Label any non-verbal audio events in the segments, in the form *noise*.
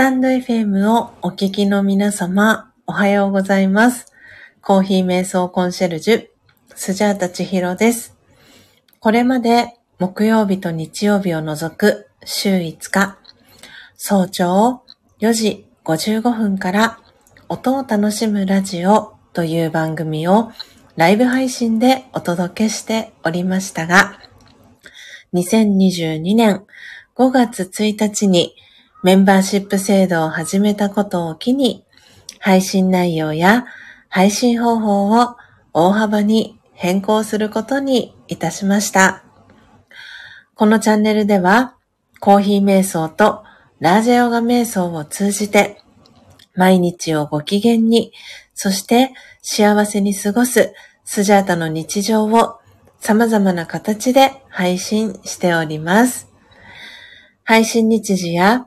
タンド FM をお聞きの皆様、おはようございます。コーヒー瞑想コンシェルジュ、スジャータチヒロです。これまで木曜日と日曜日を除く週5日、早朝4時55分から音を楽しむラジオという番組をライブ配信でお届けしておりましたが、2022年5月1日にメンバーシップ制度を始めたことを機に、配信内容や配信方法を大幅に変更することにいたしました。このチャンネルでは、コーヒー瞑想とラージェヨガ瞑想を通じて、毎日をご機嫌に、そして幸せに過ごすスジャータの日常を様々な形で配信しております。配信日時や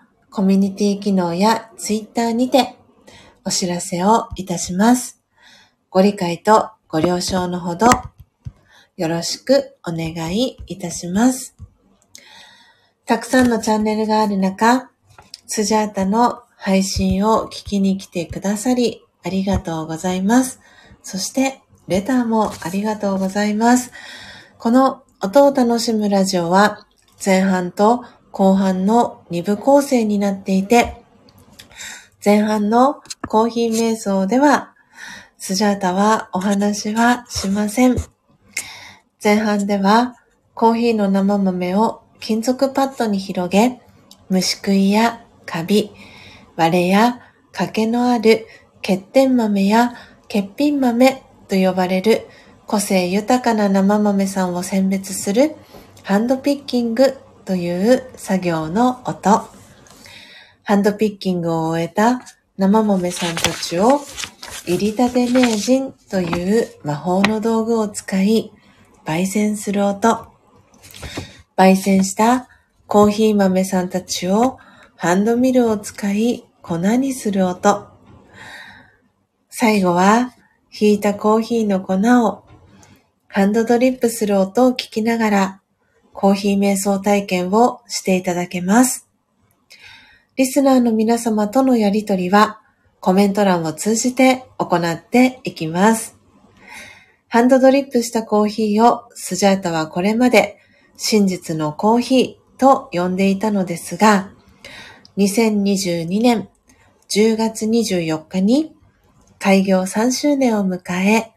コミュニティ機能やツイッターにてお知らせをいたします。ご理解とご了承のほどよろしくお願いいたします。たくさんのチャンネルがある中、スジャータの配信を聞きに来てくださりありがとうございます。そして、レターもありがとうございます。この音を楽しむラジオは前半と後半の2部構成になっていて、前半のコーヒー瞑想では、スジャータはお話はしません。前半では、コーヒーの生豆を金属パッドに広げ、虫食いやカビ、割れや欠けのある欠点豆や欠品豆と呼ばれる個性豊かな生豆さんを選別するハンドピッキングという作業の音。ハンドピッキングを終えた生豆さんたちを入りたて名人という魔法の道具を使い焙煎する音。焙煎したコーヒー豆さんたちをハンドミルを使い粉にする音。最後はひいたコーヒーの粉をハンドドリップする音を聞きながらコーヒー瞑想体験をしていただけます。リスナーの皆様とのやりとりはコメント欄を通じて行っていきます。ハンドドリップしたコーヒーをスジャータはこれまで真実のコーヒーと呼んでいたのですが、2022年10月24日に開業3周年を迎え、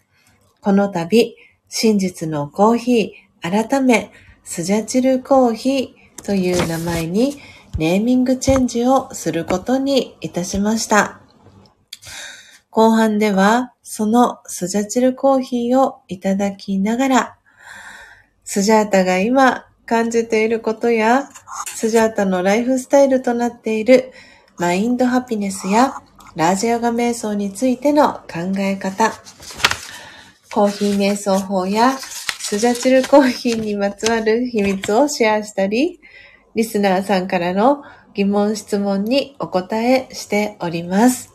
この度真実のコーヒー改めスジャチルコーヒーという名前にネーミングチェンジをすることにいたしました。後半ではそのスジャチルコーヒーをいただきながら、スジャータが今感じていることや、スジャータのライフスタイルとなっているマインドハピネスやラージヨガ瞑想についての考え方、コーヒー瞑想法やスジャチルコーヒーにまつわる秘密をシェアしたり、リスナーさんからの疑問質問にお答えしております。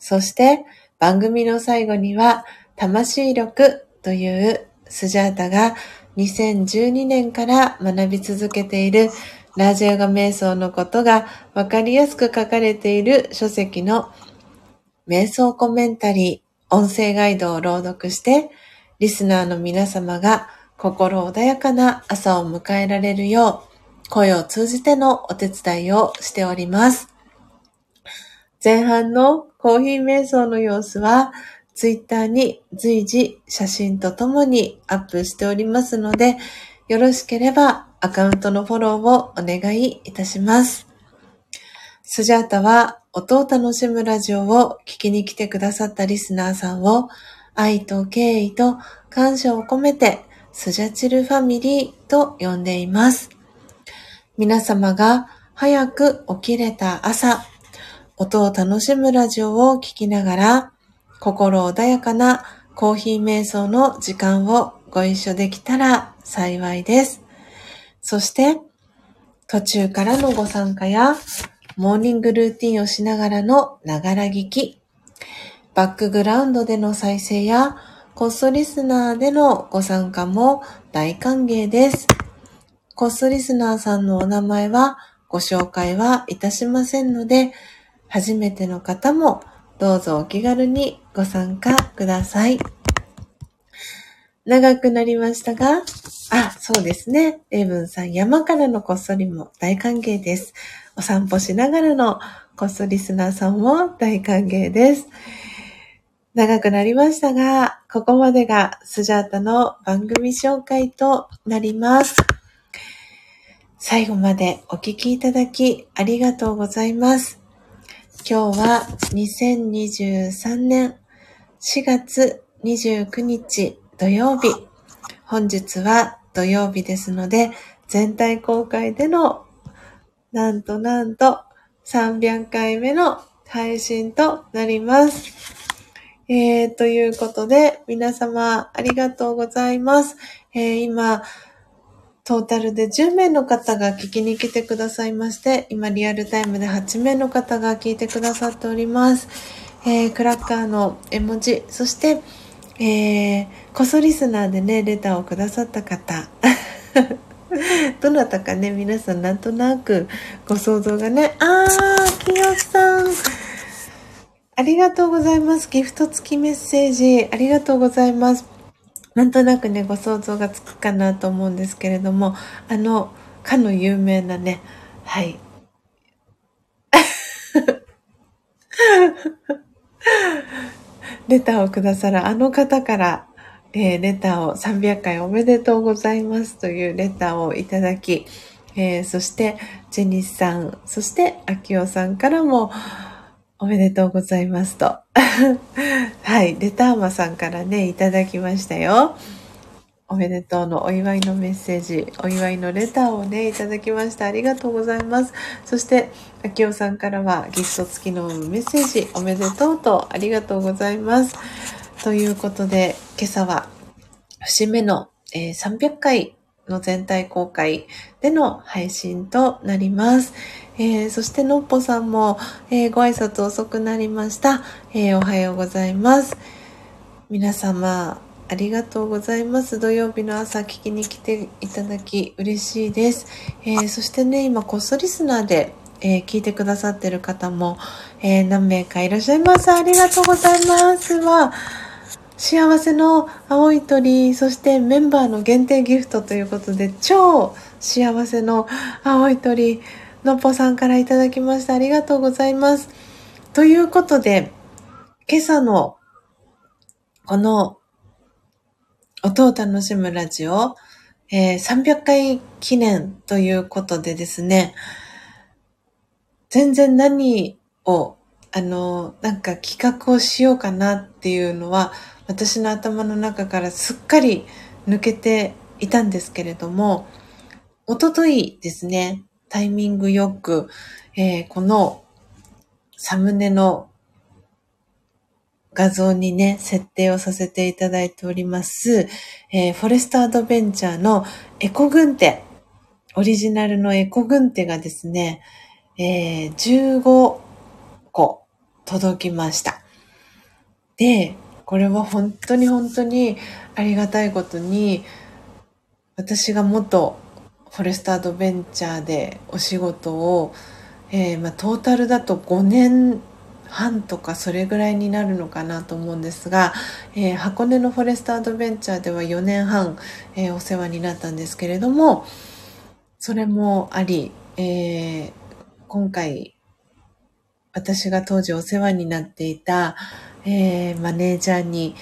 そして番組の最後には魂力というスジャータが2012年から学び続けているラジヨガ瞑想のことがわかりやすく書かれている書籍の瞑想コメンタリー音声ガイドを朗読してリスナーの皆様が心穏やかな朝を迎えられるよう声を通じてのお手伝いをしております。前半のコーヒー瞑想の様子はツイッターに随時写真とともにアップしておりますので、よろしければアカウントのフォローをお願いいたします。スジャータは音を楽しむラジオを聞きに来てくださったリスナーさんを愛と敬意と感謝を込めてスジャチルファミリーと呼んでいます。皆様が早く起きれた朝、音を楽しむラジオを聴きながら、心穏やかなコーヒー瞑想の時間をご一緒できたら幸いです。そして、途中からのご参加や、モーニングルーティンをしながらのながら聞き、バックグラウンドでの再生や、コストリスナーでのご参加も大歓迎です。コストリスナーさんのお名前はご紹介はいたしませんので、初めての方もどうぞお気軽にご参加ください。長くなりましたが、あ、そうですね。レイブンさん、山からのこっそりも大歓迎です。お散歩しながらのこっそリスナーさんも大歓迎です。長くなりましたが、ここまでがスジャータの番組紹介となります。最後までお聞きいただきありがとうございます。今日は2023年4月29日土曜日。本日は土曜日ですので、全体公開でのなんとなんと300回目の配信となります。えー、ということで、皆様ありがとうございます。えー、今、トータルで10名の方が聞きに来てくださいまして、今リアルタイムで8名の方が聞いてくださっております。えー、クラッカーの絵文字、そして、えー、こそリスナーでね、レターをくださった方。*laughs* どなたかね、皆さんなんとなくご想像がね、あー、きよさん。ありがとうございます。ギフト付きメッセージ、ありがとうございます。なんとなくね、ご想像がつくかなと思うんですけれども、あの、かの有名なね、はい。*laughs* レターをくださるあの方から、えー、レターを300回おめでとうございますというレターをいただき、えー、そして、ジェニスさん、そして、アキオさんからも、おめでとうございますと。*laughs* はい、レターマさんからね、いただきましたよ。おめでとうのお祝いのメッセージ、お祝いのレターをね、いただきました。ありがとうございます。そして、あきおさんからはギフト付きのメッセージ、おめでとうとありがとうございます。ということで、今朝は、節目の、えー、300回の全体公開での配信となります。えー、そしてのっぽさんも、えー、ご挨拶遅くなりました、えー、おはようございます。皆様、ありがとうございます。土曜日の朝聞きに来ていただき嬉しいです。えそしてね、今、こっそリスナーで、え聞いてくださってる方も、え何名かいらっしゃいます。ありがとうございます。は、幸せの青い鳥、そしてメンバーの限定ギフトということで、超幸せの青い鳥、のぽさんからいただきました。ありがとうございます。ということで、今朝のこの音を楽しむラジオ、えー、300回記念ということでですね、全然何を、あの、なんか企画をしようかなっていうのは、私の頭の中からすっかり抜けていたんですけれども、おとといですね、タイミングよく、えー、このサムネの画像にね、設定をさせていただいております、えー、フォレストアドベンチャーのエコ軍手、オリジナルのエコ軍手がですね、えー、15個届きました。で、これは本当に本当にありがたいことに、私が元フォレストアドベンチャーでお仕事を、えー、まあ、トータルだと5年半とかそれぐらいになるのかなと思うんですが、えー、箱根のフォレストアドベンチャーでは4年半、えー、お世話になったんですけれどもそれもあり、え今回私が当時お世話になっていた、えマネージャーに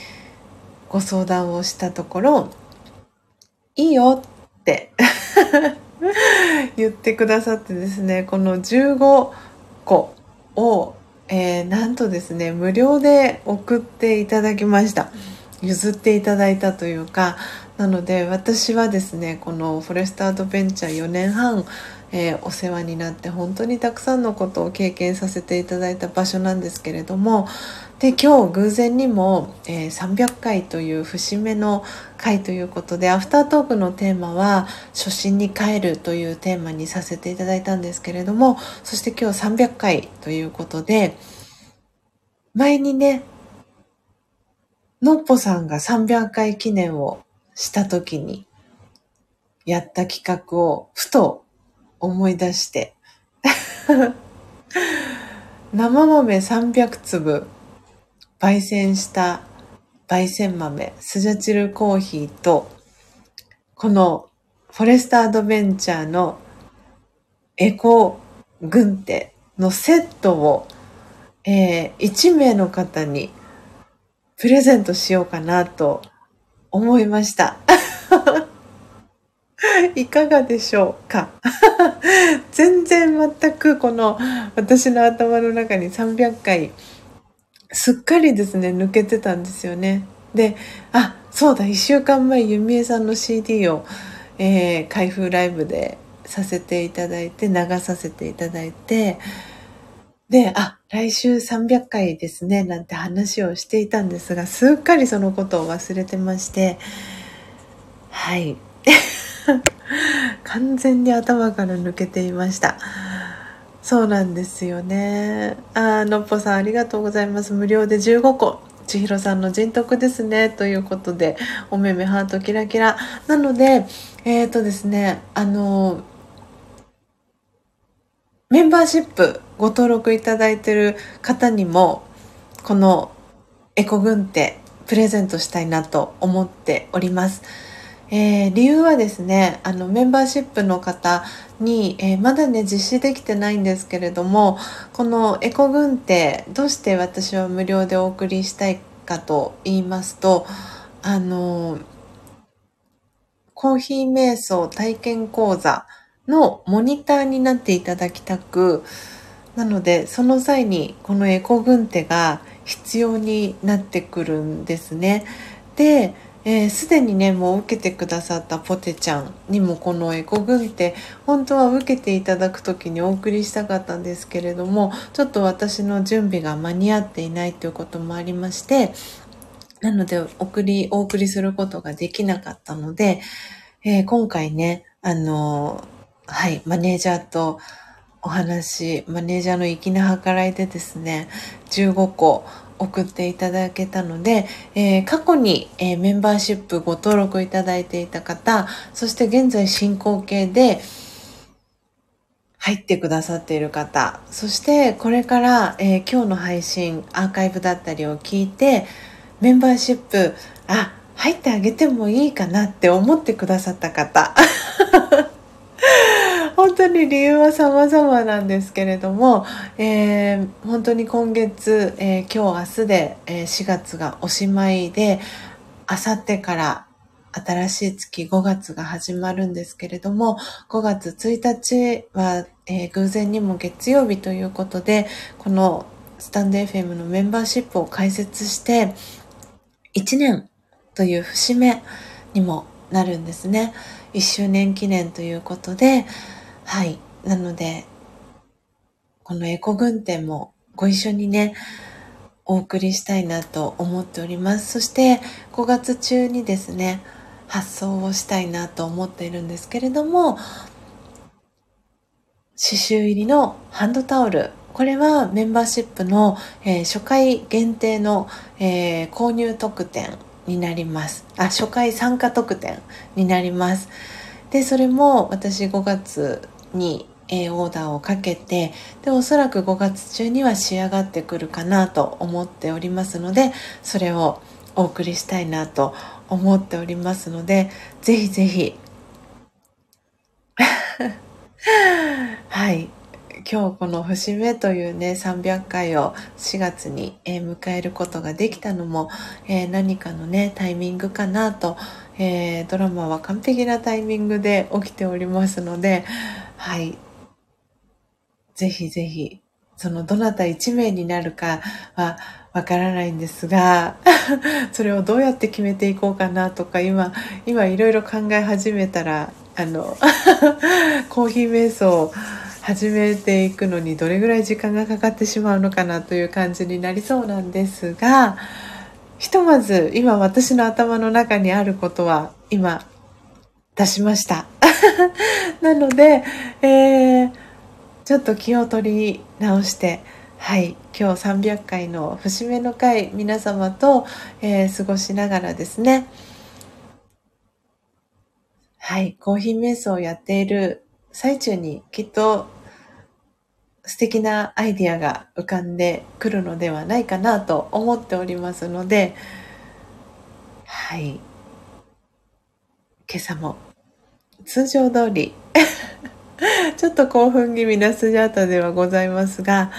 ご相談をしたところいいよって言ってくださってですね、この15個を、えー、なんとですね、無料で送っていただきました。譲っていただいたというか、なので私はですね、このフォレストアドベンチャー4年半、えー、お世話になって本当にたくさんのことを経験させていただいた場所なんですけれどもで今日偶然にも、えー、300回という節目の回ということでアフタートークのテーマは初心に帰るというテーマにさせていただいたんですけれどもそして今日300回ということで前にねのっぽさんが300回記念をした時にやった企画をふと思い出して *laughs* 生豆300粒焙煎した焙煎豆スジャチルコーヒーとこのフォレストアドベンチャーのエコ軍手のセットを、えー、1名の方にプレゼントしようかなと思いました。*laughs* いかがでしょうか？*laughs* 全然全くこの私の頭の中に300回すっかりですね、抜けてたんですよね。で、あ、そうだ、一週間前、ゆみえさんの CD を、えー、開封ライブでさせていただいて、流させていただいて、で、あ、来週300回ですね、なんて話をしていたんですが、すっかりそのことを忘れてまして、はい。*laughs* 完全に頭から抜けていました。そうなんですよね。あ、のっぽさんありがとうございます。無料で15個。千尋さんの人徳ですね。ということで、おめめハートキラキラ。なので、えっ、ー、とですね、あの、メンバーシップご登録いただいてる方にも、このエコ軍手プレゼントしたいなと思っております。えー、理由はですね、あのメンバーシップの方に、えー、まだね実施できてないんですけれども、このエコ軍手どうして私は無料でお送りしたいかと言いますと、あのコーヒー瞑想体験講座のモニターになっていただきたく、なので、その際にこのエコ軍手が必要になってくるんですね。で、す、えー、で、にね、もう受けてくださったポテちゃんにもこのエコ軍手、本当は受けていただく時にお送りしたかったんですけれども、ちょっと私の準備が間に合っていないということもありまして、なので、送り、お送りすることができなかったので、えー、今回ね、あのはい、マネージャーとお話、マネージャーの粋な計らいでですね、15個送っていただけたので、えー、過去に、えー、メンバーシップご登録いただいていた方、そして現在進行形で入ってくださっている方、そしてこれから、えー、今日の配信、アーカイブだったりを聞いて、メンバーシップ、あ、入ってあげてもいいかなって思ってくださった方。*laughs* 本当に理由は様々なんですけれども、えー、本当に今月、えー、今日明日で、えー、4月がおしまいで、あさってから新しい月5月が始まるんですけれども、5月1日は、えー、偶然にも月曜日ということで、このスタンド FM のメンバーシップを開設して、1年という節目にもなるんですね。1周年記念ということで、はい。なので、このエコ軍展もご一緒にね、お送りしたいなと思っております。そして5月中にですね、発送をしたいなと思っているんですけれども、刺繍入りのハンドタオル。これはメンバーシップの、えー、初回限定の、えー、購入特典になります。あ、初回参加特典になります。で、それも私5月に、えオーダーをかけてでおそらく5月中には仕上がってくるかなと思っておりますのでそれをお送りしたいなと思っておりますのでぜひぜひ。*laughs* はい。今日この節目というね300回を4月に、え、迎えることができたのも、え、何かのねタイミングかなと、えー、ドラマは完璧なタイミングで起きておりますのではい。ぜひぜひ、そのどなた1名になるかはわからないんですが、*laughs* それをどうやって決めていこうかなとか、今、今いろいろ考え始めたら、あの *laughs* コーヒー瞑想を始めていくのにどれぐらい時間がかかってしまうのかなという感じになりそうなんですがひとまず今私の頭の中にあることは今出しました。*laughs* なので、えー、ちょっと気を取り直して、はい、今日300回の節目の回皆様と、えー、過ごしながらですね、はい、コーヒー瞑想をやっている最中にきっと素敵なアイディアが浮かんでくるのではないかなと思っておりますので、はい。今朝も通常通り *laughs* ちょっと興奮気味なスジャータではございますが、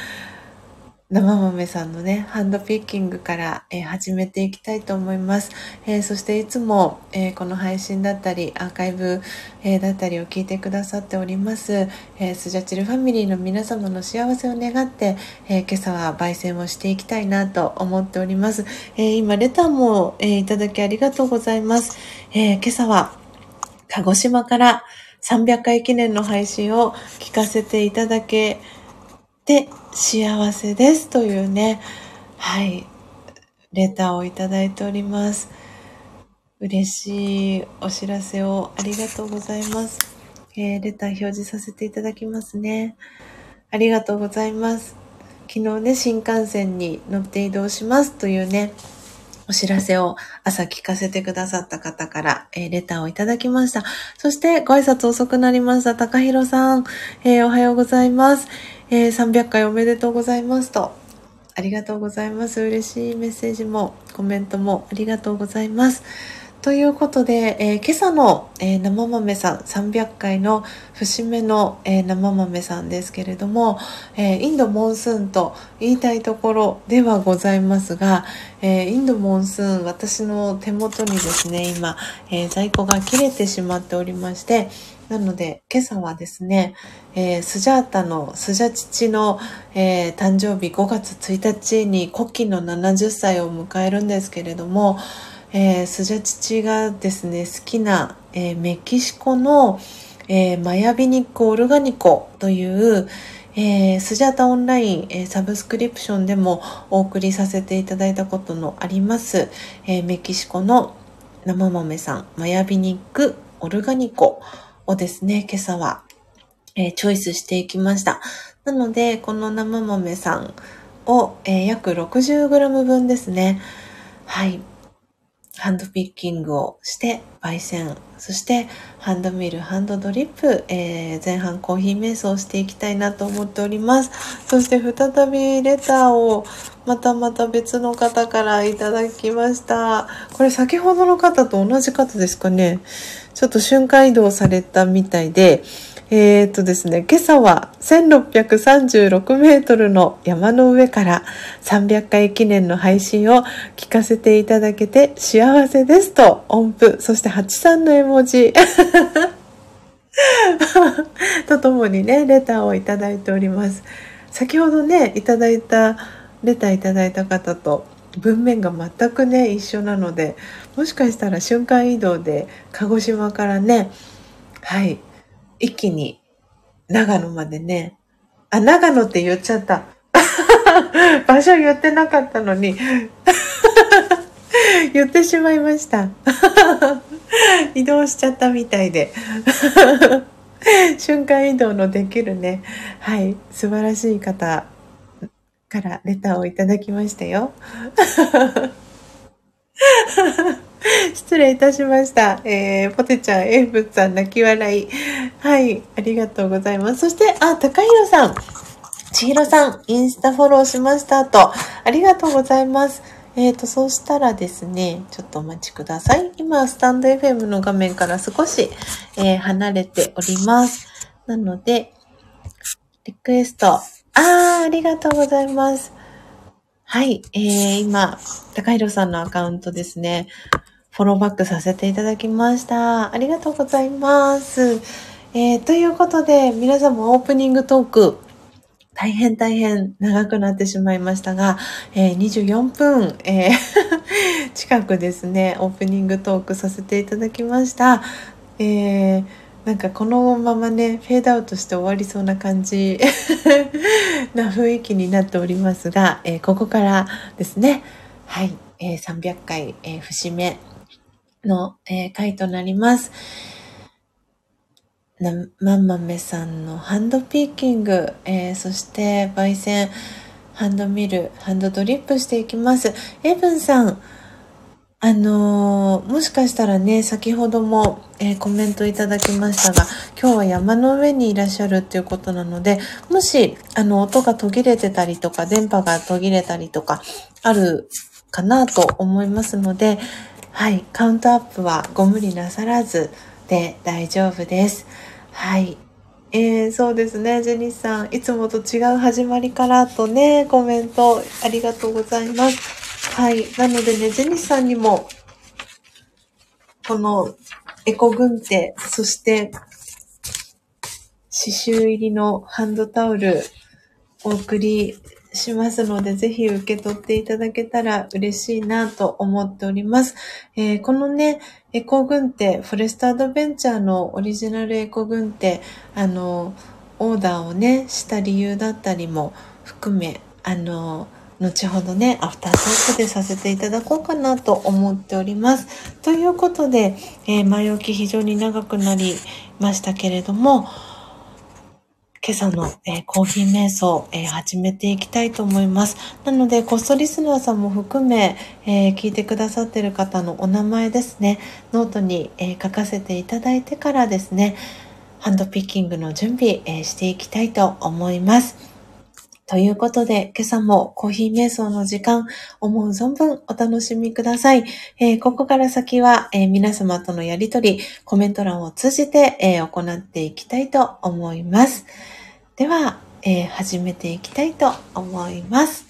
生豆さんのね、ハンドピッキングから、えー、始めていきたいと思います。えー、そしていつも、えー、この配信だったり、アーカイブ、えだったりを聞いてくださっております、えスジャチルファミリーの皆様の幸せを願って、え今朝は焙煎をしていきたいなと思っております。え今、レターも、えいただきありがとうございます。え今朝は、鹿児島から300回記念の配信を聞かせていただけて幸せですというね、はい、レターをいただいております。嬉しいお知らせをありがとうございます。えー、レター表示させていただきますね。ありがとうございます。昨日ね、新幹線に乗って移動しますというね、お知らせを朝聞かせてくださった方から、えー、レターをいただきました。そしてご挨拶遅くなりました。高弘さん、えー、おはようございます、えー、300回おめでとうございますと。ありがとうございます。嬉しいメッセージもコメントもありがとうございます。ということで、えー、今朝の、えー、生豆さん300回の節目の、えー、生豆さんですけれども、えインドモンスーンと言いたいところではございますが、えインドモンスーン私の手元にですね今、え在庫が切れてしまっておりましてなので今朝はですね、えスジャータのスジャ父の、え誕生日5月1日に古希の70歳を迎えるんですけれどもえー、スジャ父がですね好きな、え、メキシコの、え、マヤビニックオルガニコという、えー、スジャータオンライン、えー、サブスクリプションでもお送りさせていただいたことのあります、えー、メキシコの生豆さん、マヤビニックオルガニコをですね、今朝は、えー、チョイスしていきました。なので、この生豆さんを、えー、約 60g 分ですね。はい。ハンドピッキングをして焙煎、そしてハンドミル、ハンドドリップ、えー、前半コーヒー瞑想をしていきたいなと思っております。そして再びレターをまたまた別の方からいただきました。これ先ほどの方と同じ方ですかね。ちょっと瞬間移動されたみたいで、えー、っとですね、今朝は1636メートルの山の上から300回記念の配信を聞かせていただけて幸せですと音符、そして83の絵文字 *laughs* とともにね、レターをいただいております。先ほどね、いただいた、レターいただいた方と文面が全くね、一緒なので、もしかしたら瞬間移動で鹿児島からね、はい、一気に長野までね、あ、長野って言っちゃった。*laughs* 場所言ってなかったのに *laughs* 言ってしまいました。*laughs* 移動しちゃったみたいで。瞬間移動のできるね、はい、素晴らしい方からレターをいただきましたよ。*laughs* 失礼いたしました。えー、ポテちゃん、エイブさん、泣き笑い。はい、ありがとうございます。そして、あ、高弘さん、千尋さん、インスタフォローしましたと、ありがとうございます。えっ、ー、と、そうしたらですね、ちょっとお待ちください。今、スタンド FM の画面から少し、えー、離れております。なので、リクエスト。あー、ありがとうございます。はい、えー、今、高弘さんのアカウントですね。フォローバックさせていただきました。ありがとうございます。えー、ということで、皆さんもオープニングトーク、大変大変長くなってしまいましたが、えー、24分、えー *laughs* 近くですね、オープニングトークさせていただきました。えー、なんかこのままねフェードアウトして終わりそうな感じ *laughs* な雰囲気になっておりますが、えー、ここからですね。はい、えー、300回、えー、節目の、え、回となります。なまんまめさんのハンドピーキング、え、そして焙煎ハンドミルハンドドリップしていきます。エブンさん。あのー、もしかしたらね、先ほども、えー、コメントいただきましたが、今日は山の上にいらっしゃるっていうことなので、もし、あの、音が途切れてたりとか、電波が途切れたりとか、あるかなと思いますので、はい、カウントアップはご無理なさらずで大丈夫です。はい。えー、そうですね、ジェニスさん、いつもと違う始まりからとね、コメントありがとうございます。はい。なのでね、ジェニスさんにも、このエコ軍手、そして刺繍入りのハンドタオルお送りしますので、ぜひ受け取っていただけたら嬉しいなと思っております。えー、このね、エコ軍手、フォレストアドベンチャーのオリジナルエコ軍手、あの、オーダーをね、した理由だったりも含め、あの、後ほどね、アフタートークでさせていただこうかなと思っております。ということで、えー、前置き非常に長くなりましたけれども、今朝の、えー、コーヒー瞑想、えー、始めていきたいと思います。なので、ゴーストリスナーさんも含め、えー、聞いてくださってる方のお名前ですね、ノートに、え書かせていただいてからですね、ハンドピッキングの準備、えしていきたいと思います。ということで、今朝もコーヒー瞑想の時間、思う存分お楽しみください。えー、ここから先は、えー、皆様とのやりとり、コメント欄を通じて、えー、行っていきたいと思います。では、え始めていきたいと思います。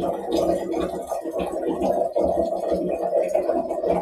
よろしくお願いします。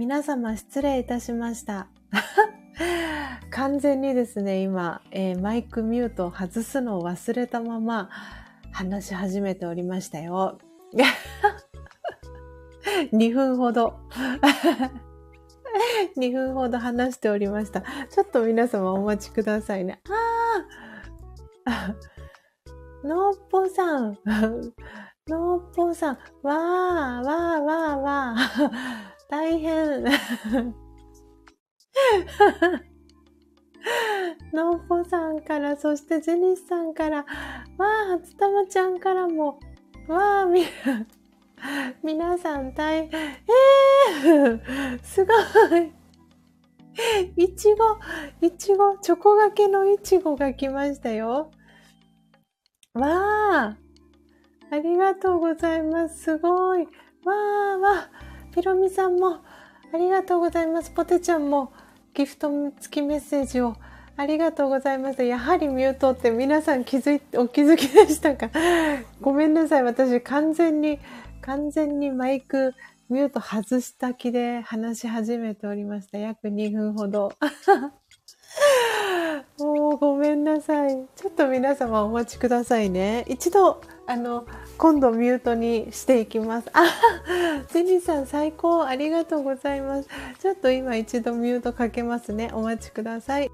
皆様失礼いたしました。*laughs* 完全にですね、今、えー、マイクミュートを外すのを忘れたまま話し始めておりましたよ。*laughs* 2分ほど。*laughs* 2分ほど話しておりました。ちょっと皆様お待ちくださいね。ああのっぽさん。のっぽさん。わー、わー、わー、わー。大変。*laughs* のっぽさんから、そしてゼニスさんから、わあ、初玉ちゃんからも、わあ、み、*laughs* 皆さん大変、えー、すごい。いちご、いちご、チョコがけのいちごが来ましたよ。わあ、ありがとうございます。すごい。わあ、わあ。ピロミさんもありがとうございます。ポテちゃんもギフト付きメッセージをありがとうございます。やはりミュートって皆さん気づい、お気づきでしたか？*laughs* ごめんなさい。私完全に、完全にマイクミュート外した気で話し始めておりました。約2分ほど。*laughs* い。ちょっと皆様お待ちくださいね。一度、あの、今度ミュートにしていきます。あ、ジェニーさん最高ありがとうございます。ちょっと今一度ミュートかけますね。お待ちください。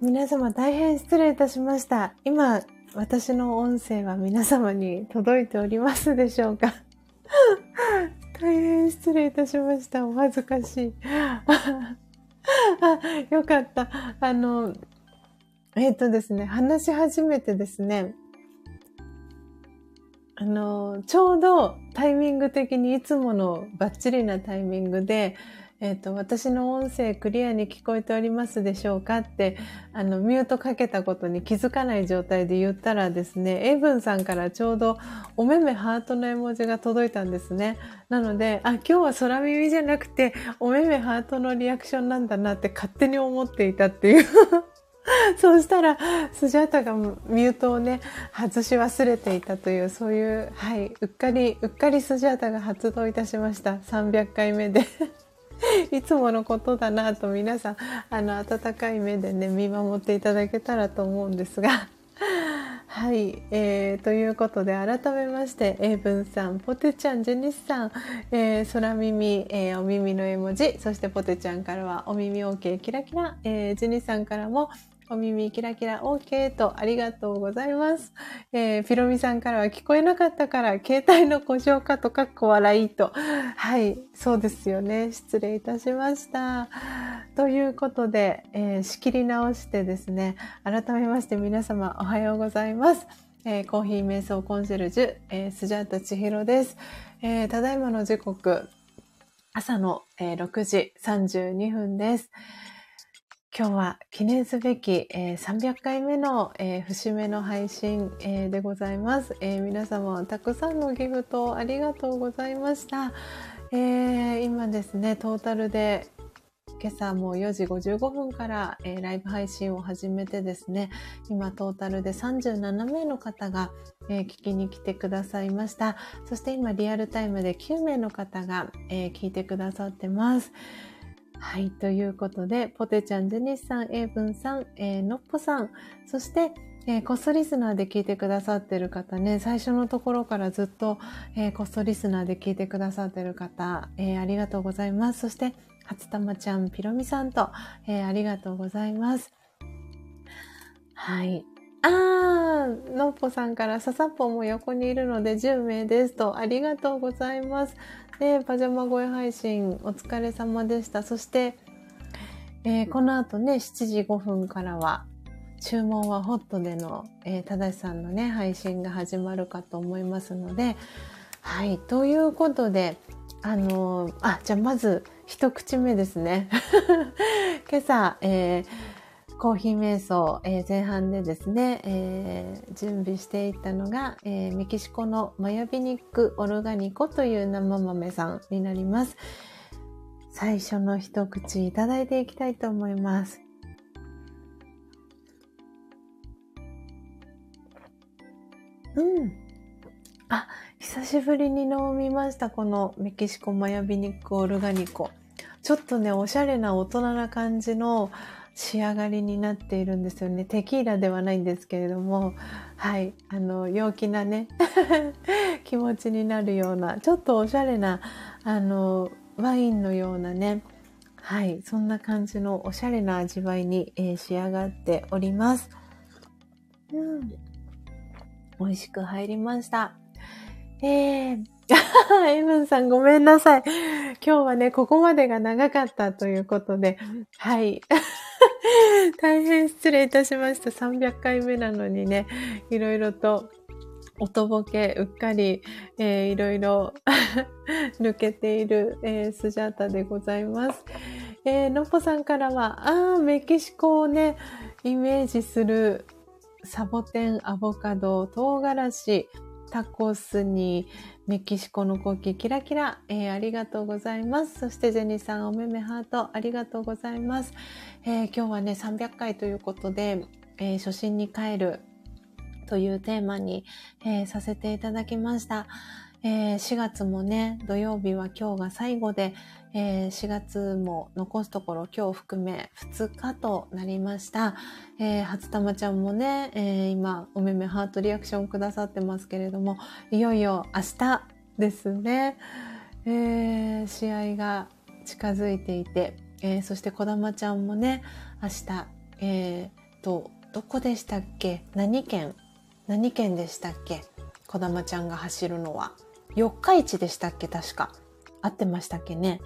皆様大変失礼いたしました。今、私の音声は皆様に届いておりますでしょうか？*laughs* 大変失礼いたしました。お恥ずかしい。あ、*laughs* よかった。あの、えっ、ー、とですね、話し始めてですね、あの、ちょうどタイミング的にいつものバッチリなタイミングで、え、ー、と、私の音声クリアに聞こえておりますでしょうかって、あの、ミュートかけたことに気づかない状態で言ったらですね、エイブンさんからちょうどお目目ハートの絵文字が届いたんですね。なので、あ、今日は空耳じゃなくて、お目目ハートのリアクションなんだなって勝手に思っていたっていう *laughs* そうしたら、スジャータがミュートをね、外し忘れていたという、そういう、はい、うっかり、うっかりスジャータが発動いたしました。300回目で *laughs* いつものことだなと皆さん、あの、温かい目でね、見守っていただけたらと思うんですが。*laughs* はい、えー、ということで改めまして英文さんポテちゃんジェニスさん、えー、空耳、えー、お耳の絵文字そしてポテちゃんからはお耳 OK キラキラ、えー、ジェニスさんからもお耳キラキラ OK とありがとうございます。えー、ピロミさんからは聞こえなかったから携帯の故障かとかっこ笑いと。はい、そうですよね。失礼いたしました。ということで、えー、仕切り直してですね、改めまして皆様おはようございます。えー、コーヒー瞑想コンシェルジュ、えー、スジャータ千尋です。えー、ただいまの時刻、朝の、えー、6時32分です。今日は記念すべき、えー、300回目の、えー、節目の配信、えー、でございます、え皆様たくさんのギフトありがとうございました、え今ですねトータルで今朝も4時55分から、えライブ配信を始めてですね今トータルで37名の方が、え聞きに来てくださいました。そして今リアルタイムで9名の方が、え聞いてくださってます。はい。ということで、ポテちゃん、ジェニスさん、エイブンさん、えー、のっぽさん、そして、えー、コストリスナーで聞いてくださってる方ね、最初のところからずっと、えー、コストリスナーで聞いてくださってる方、えー、ありがとうございます。そして、初玉ちゃん、ピロミさんと、えー、ありがとうございます。はい。あー、のっぽさんからささっぽも横にいるので10名ですと、ありがとうございます。で、パジャマ声配信お疲れ様でした。そして、えー、この後ね、7時5分からは、注文はホットでの、えー、ただしさんのね、配信が始まるかと思いますので、はい、ということで、あのー、あ、じゃあまず、一口目ですね。*laughs* 今朝、えーコーヒー瞑想、えー、前半でですね、えー、準備していたのが、えー、メキシコのマヤビニックオルガニコという生豆さんになります。最初の一口いただいていきたいと思います。うん。あ、久しぶりに飲みました。このメキシコマヤビニックオルガニコ。ちょっとね、おしゃれな大人な感じの、仕上がりになっているんですよね。テキーラではないんですけれども、はい、あの、陽気なね、*laughs* 気持ちになるような、ちょっとおしゃれな、あの、ワインのようなね、はい、そんな感じのおしゃれな味わいに、えー、仕上がっております。うん。美味しく入りました。えー、*laughs* エムンさんごめんなさい。今日はね、ここまでが長かったということで、はい。*laughs* 大変失礼いたしました。300回目なのにね、いろいろとおとぼけ、うっかり、えー、いろいろ *laughs* 抜けている、えー、スジャータでございます。えー、のぽさんからは、ああ、メキシコをね、イメージするサボテン、アボカド、唐辛子、タコスにメキシコの国旗キラキラ、えー、ありがとうございます。そしてジェニーさんおめめハートありがとうございます。えー、今日はね300回ということで、えー、初心に帰るというテーマに、えさせていただきました。えー、4月もね、土曜日は今日が最後で、えー、4月も残すところ今日含め2日となりました。えー、初玉ちゃんもね、えー、今、おめめハートリアクションくださってますけれども、いよいよ明日ですね、えー、試合が近づいていて、えー、そしてこだまちゃんもね、明日、えー、と、どこでしたっけ？何県？何県でしたっけ？こだまちゃんが走るのは。四日市でしたっけ？確か。合ってましたっけね？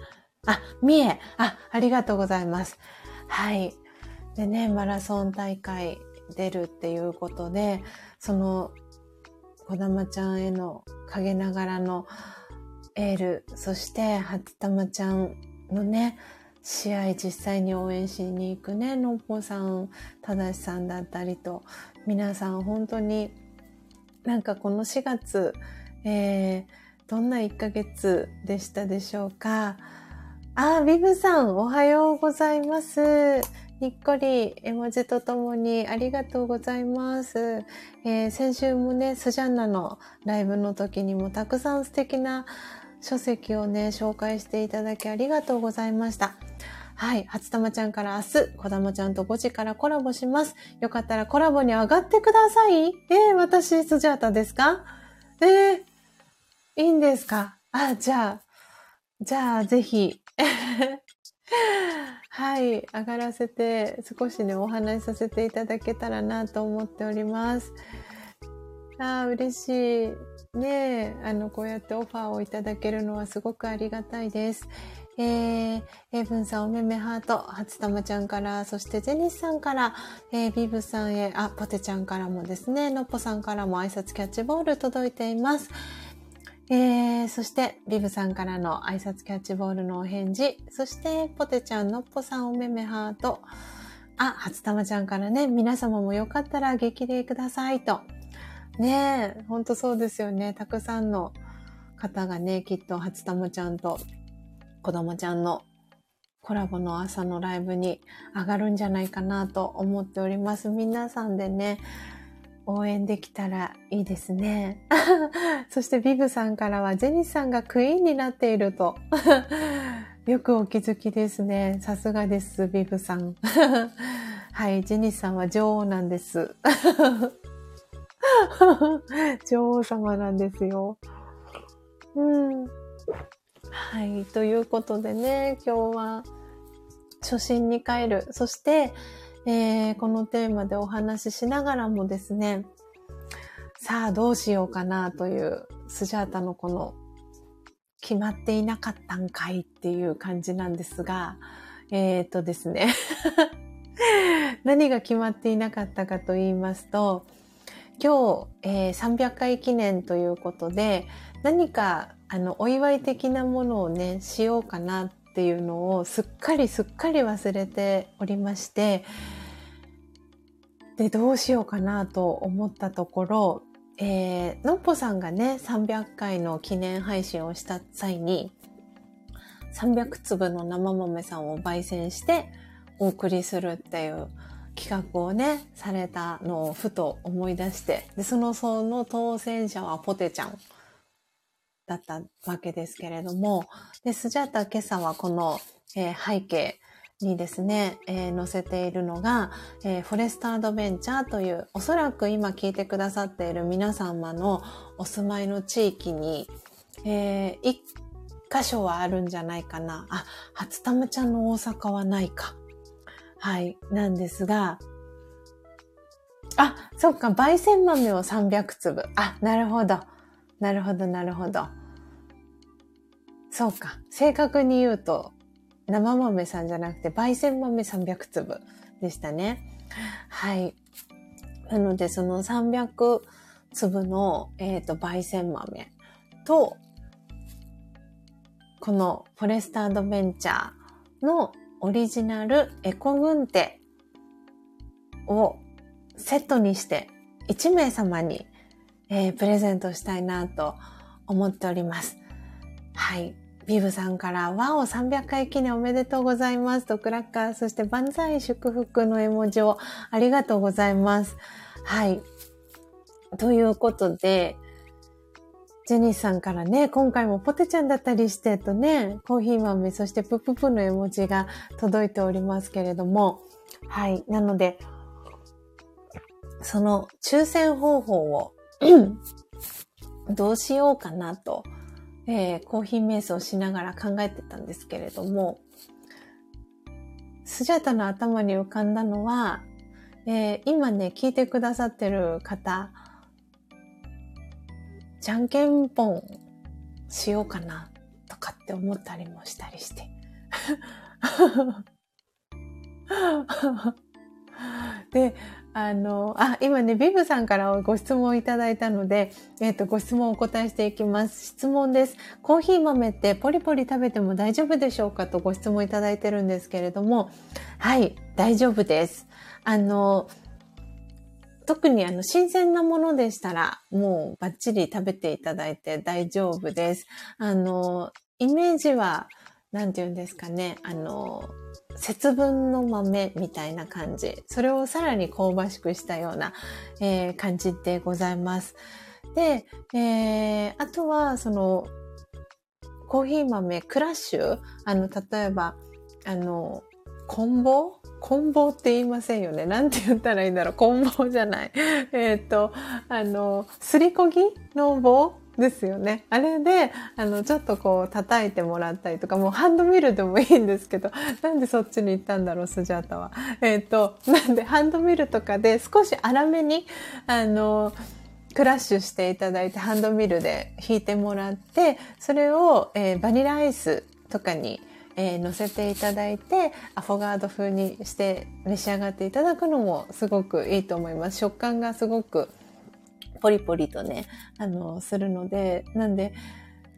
あ、みえ。あ、ありがとうございます。はい。でね、マラソン大会出るっていうことで、その、こだまちゃんへの陰ながらのエール、そして、初玉ちゃんのね、試合実際に応援しに行くね、のっぽさん、ただしさんだったりと、皆さん本当になんかこの4月、えー、どんな1ヶ月でしたでしょうか？あ、ビブさん、おはようございます。にっこり絵文字とともにありがとうございます。えー、先週もね、スジャンナのライブの時にもたくさん素敵な書籍をね、紹介していただきありがとうございました。はい。初玉ちゃんから明日、こだまちゃんと5時からコラボします。よかったらコラボに上がってください。えー、私、スジャータですか？えー、いいんですか？あ、じゃあ、じゃあ、ぜひ。*laughs* はい。上がらせて、少しね、お話しさせていただけたらなと思っております。ああ、嬉しい。ねえ、あの、こうやってオファーをいただけるのはすごくありがたいです。えー、エイブンさん、おめめハート、初玉ちゃんから、そしてゼニスさんから、えー、ビブさんへ、あ、ポテちゃんからもですね、のっぽさんからも挨拶キャッチボール届いています。えー、そして、ビブさんからの挨拶キャッチボールのお返事、そして、ポテちゃん、のっぽさん、おめめハート、あ、初玉ちゃんからね、皆様もよかったら激励くださいと。ねえ、ほんとそうですよね。たくさんの方がね、きっと初玉ちゃんと子供ちゃんのコラボの朝のライブに上がるんじゃないかなと思っております。皆さんでね、応援できたらいいですね。*laughs* そしてビブさんからはジェニスさんがクイーンになっていると。*laughs* よくお気づきですね。さすがです、ビブさん。*laughs* はい、ジェニスさんは女王なんです。女王様なんですよ。うん。はい。ということでね、今日は初心に帰る。そして、えー、このテーマでお話ししながらもですね、さあどうしようかなというスジャータのこの決まっていなかったんかいっていう感じなんですが、えっ、とですね *laughs* 何が決まっていなかったかと言いますと、今日、えー、300回記念ということで、何か、あの、お祝い的なものをね、しようかなっっていうのをすっかりすっかり忘れておりまして、で、どうしようかなと思ったところ、えー、のっぽさんがね、300回の記念配信をした際に、300粒の生豆さんを焙煎してお送りするっていう企画をね、されたのをふと思い出して、で、その、その当選者はポテちゃんだったわけですけれども、で、スジャータ今朝はこの、えー、背景にですね、えー、載せているのが、えー、フォレストアドベンチャーという、おそらく今聞いてくださっている皆様のお住まいの地域に、えー、一箇所はあるんじゃないかな。あ、初玉ちゃんの大阪はないか。はい、なんですが、あ、そっか、焙煎豆を300粒。あ、なるほど。なるほど、なるほど。そうか。正確に言うと、生豆さんじゃなくて、焙煎豆300粒でしたね。はい。なので、その300粒の、えっ、ー、と、焙煎豆と、このフォレスタアドベンチャーのオリジナルエコ軍手をセットにして1名様に、えー、プレゼントしたいなと思っております。はい。ビブさんから、ワオ300回記念おめでとうございますとクラッカー、そして万歳祝福の絵文字をありがとうございます。はい。ということで、ジェニーさんからね、今回もポテちゃんだったりしてとね、コーヒー豆、そしてプププの絵文字が届いておりますけれども、はい。なので、その抽選方法を *clears throat* どうしようかなと、えー、コーヒー瞑想しながら考えてたんですけれども、スジャタの頭に浮かんだのは、えー、今ね、聞いてくださってる方、じゃんけんぽんしようかなとかっって思ったりもしたりして。で、*laughs* あの、あ、今ね、ビブさんからご質問いただいたので、えっ、ー、と、ご質問をお答えしていきます。質問です。コーヒー豆ってポリポリ食べても大丈夫でしょうか？とご質問いただいてるんですけれども、はい、大丈夫です。あの、特にあの、新鮮なものでしたら、もうバッチリ食べていただいて大丈夫です。あの、イメージは、なんて言うんですかね、あの、節分の豆みたいな感じ。それをさらに香ばしくしたような、えー、感じでございます。で、えー、あとは、その、コーヒー豆、クラッシュ？あの、例えば、あの、棍棒棍棒って言いませんよね。なんて言ったらいいんだろう。棍棒じゃない。えっ、ー、と、あの、すりこぎの棒？ですよね。あれで、あの、ちょっとこう叩いてもらったりとか、もうハンドミルでもいいんですけど、なんでそっちに行ったんだろう、スジャータは。えっ、ー、と、なんでハンドミルとかで少し粗めに、あの、クラッシュしていただいて、ハンドミルで引いてもらって、それを、えー、バニラアイスとかに、えー、乗せていただいて、アフォガード風にして召し上がっていただくのもすごくいいと思います。食感がすごくポリポリとね、あの、するので、なんで、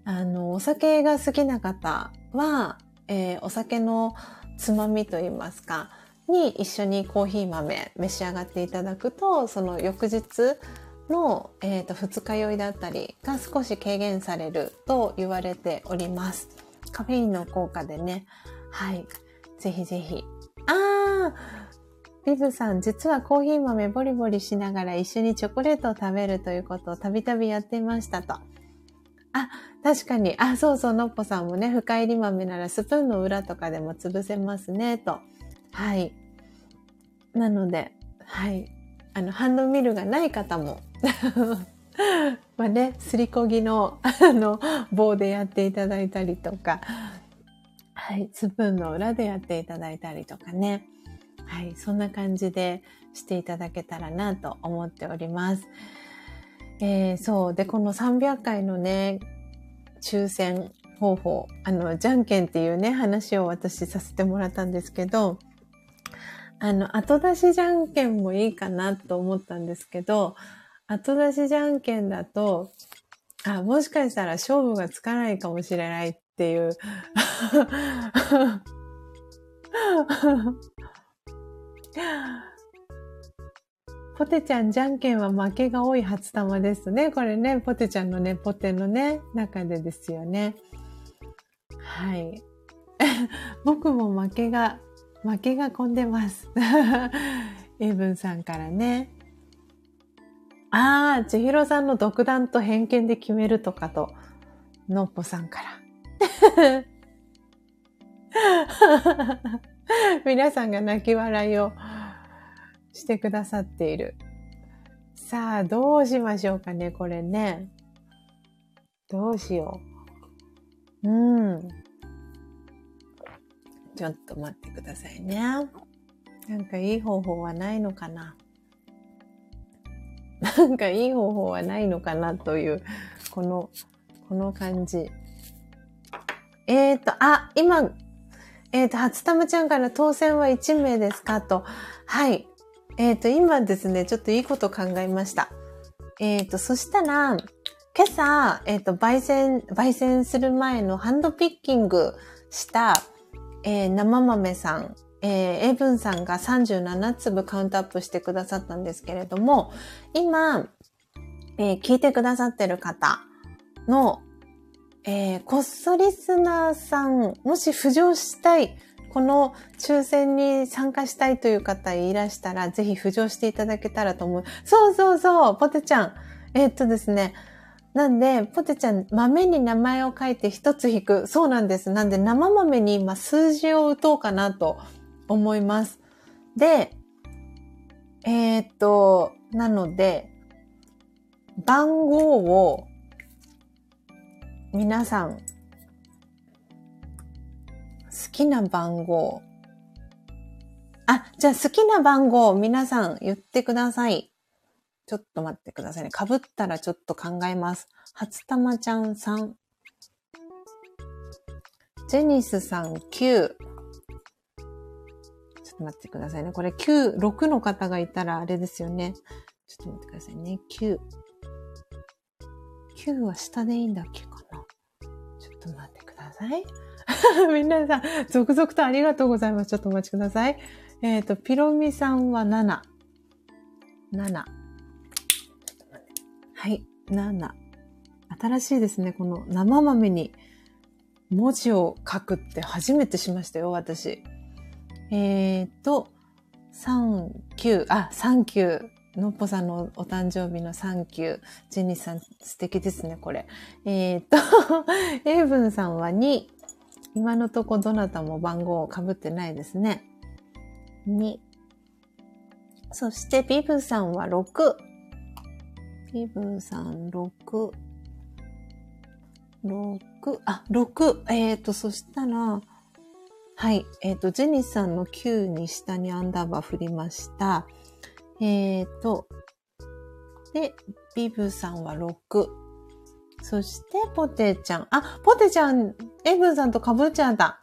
あの、お酒が好きな方は、えー、お酒のつまみといいますか、に一緒にコーヒー豆召し上がっていただくと、その翌日の、えーと、二日酔いだったりが少し軽減されると言われております。カフェインの効果でね、はい、ぜひぜひ。あービブさん、実はコーヒー豆ボリボリしながら一緒にチョコレートを食べるということをたびたびやっていましたと。あ、確かに。あ、そうそう、のっぽさんもね、深入り豆ならスプーンの裏とかでも潰せますね、と。はい。なので、はい。あの、ハンドミルがない方も *laughs* まあね、すりこぎの、あの、棒でやっていただいたりとか、はい、スプーンの裏でやっていただいたりとかね。はい、そんな感じでしていただけたらなと思っております。えー、そう。で、この300回のね、抽選方法、あの、じゃんけんっていうね、話を私させてもらったんですけど、あの、後出しじゃんけんもいいかなと思ったんですけど、後出しじゃんけんだと、あ、もしかしたら勝負がつかないかもしれないっていうポテちゃん、じゃんけんは負けが多い初玉ですね。これね、ポテちゃんのね、ポテのね、中でですよね。はい。*laughs* 僕も負けが、負けが込んでます。*laughs* エイブンさんからね。ああ、千尋さんの独断と偏見で決めるとかと、のっぽさんから。*laughs* *laughs* 皆さんが泣き笑いをしてくださっている。さあ、どうしましょうかね、これね。どうしよう。うん。ちょっと待ってくださいね。なんかいい方法はないのかな。なんかいい方法はないのかなという、この、この感じ。えっ、ー、と、あ、今、えっ、ー、と、初玉ちゃんから当選は1名ですか？と。はい。えっ、ー、と、今ですね、ちょっといいこと考えました。えっ、ー、と、そしたら、今朝、えっ、と、焙煎、焙煎する前のハンドピッキングした、え生豆さん、えー、エブンさんが37粒カウントアップしてくださったんですけれども、今、えー、聞いてくださってる方のえー、こっそリスナーさん、もし浮上したい、この抽選に参加したいという方いらしたら、ぜひ浮上していただけたらと思う。そうそうそう、ポテちゃん。えー、っとですね。なんで、ポテちゃん、豆に名前を書いて一つ引く。そうなんです。なんで、生豆に今数字を打とうかなと思います。で、えー、っと、なので、番号を皆さん、好きな番号。あ、じゃあ好きな番号皆さん言ってください。ちょっと待ってくださいね。被ったらちょっと考えます。初玉ちゃんさん。ジェニスさん9。ちょっと待ってくださいね。これ9、6の方がいたらあれですよね。ちょっと待ってくださいね。9。9は下でいいんだっけか。ょっと待ってください。*laughs* 皆さん、続々とありがとうございます。ちょっとお待ちください。えっ、ー、と、ピロミさんは7。7。はい、7。新しいですね。この生豆に文字を書くって初めてしましたよ、私。えっ、ー、と、サンキュー、あ、サンキュー。のっぽさんのお誕生日のサンキュー。ジェニーさん素敵ですね、これ。えっ、と、*laughs* エイブンさんは2。今のとこどなたも番号を被ってないですね。2。そしてビブさんは6。ビブさん6。6、あ、6。えっ、と、そしたら、はい。えっ、ー、と、ジェニスさんの9に下にアンダーバー振りました。えっ、ー、と、で、ビブさんは6。そして、ポテちゃん。あ、ポテちゃん、エブンさんとかぶっちゃった。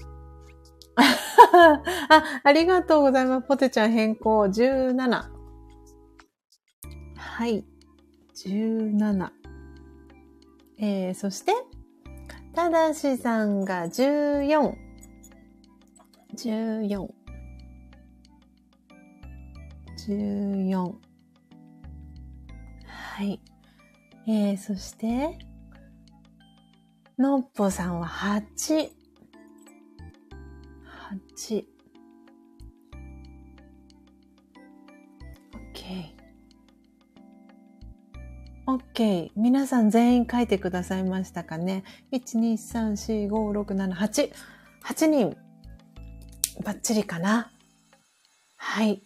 *laughs* あ、ありがとうございます。ポテちゃん変更17。はい。17。えー、そして、ただしさんが14。14。14。はい。えー、そして、のっぽさんは8。8。OK。OK。皆さん全員書いてくださいましたかね ?1、2、3、4、5、6、7、8。8人。バッチリかな？はい。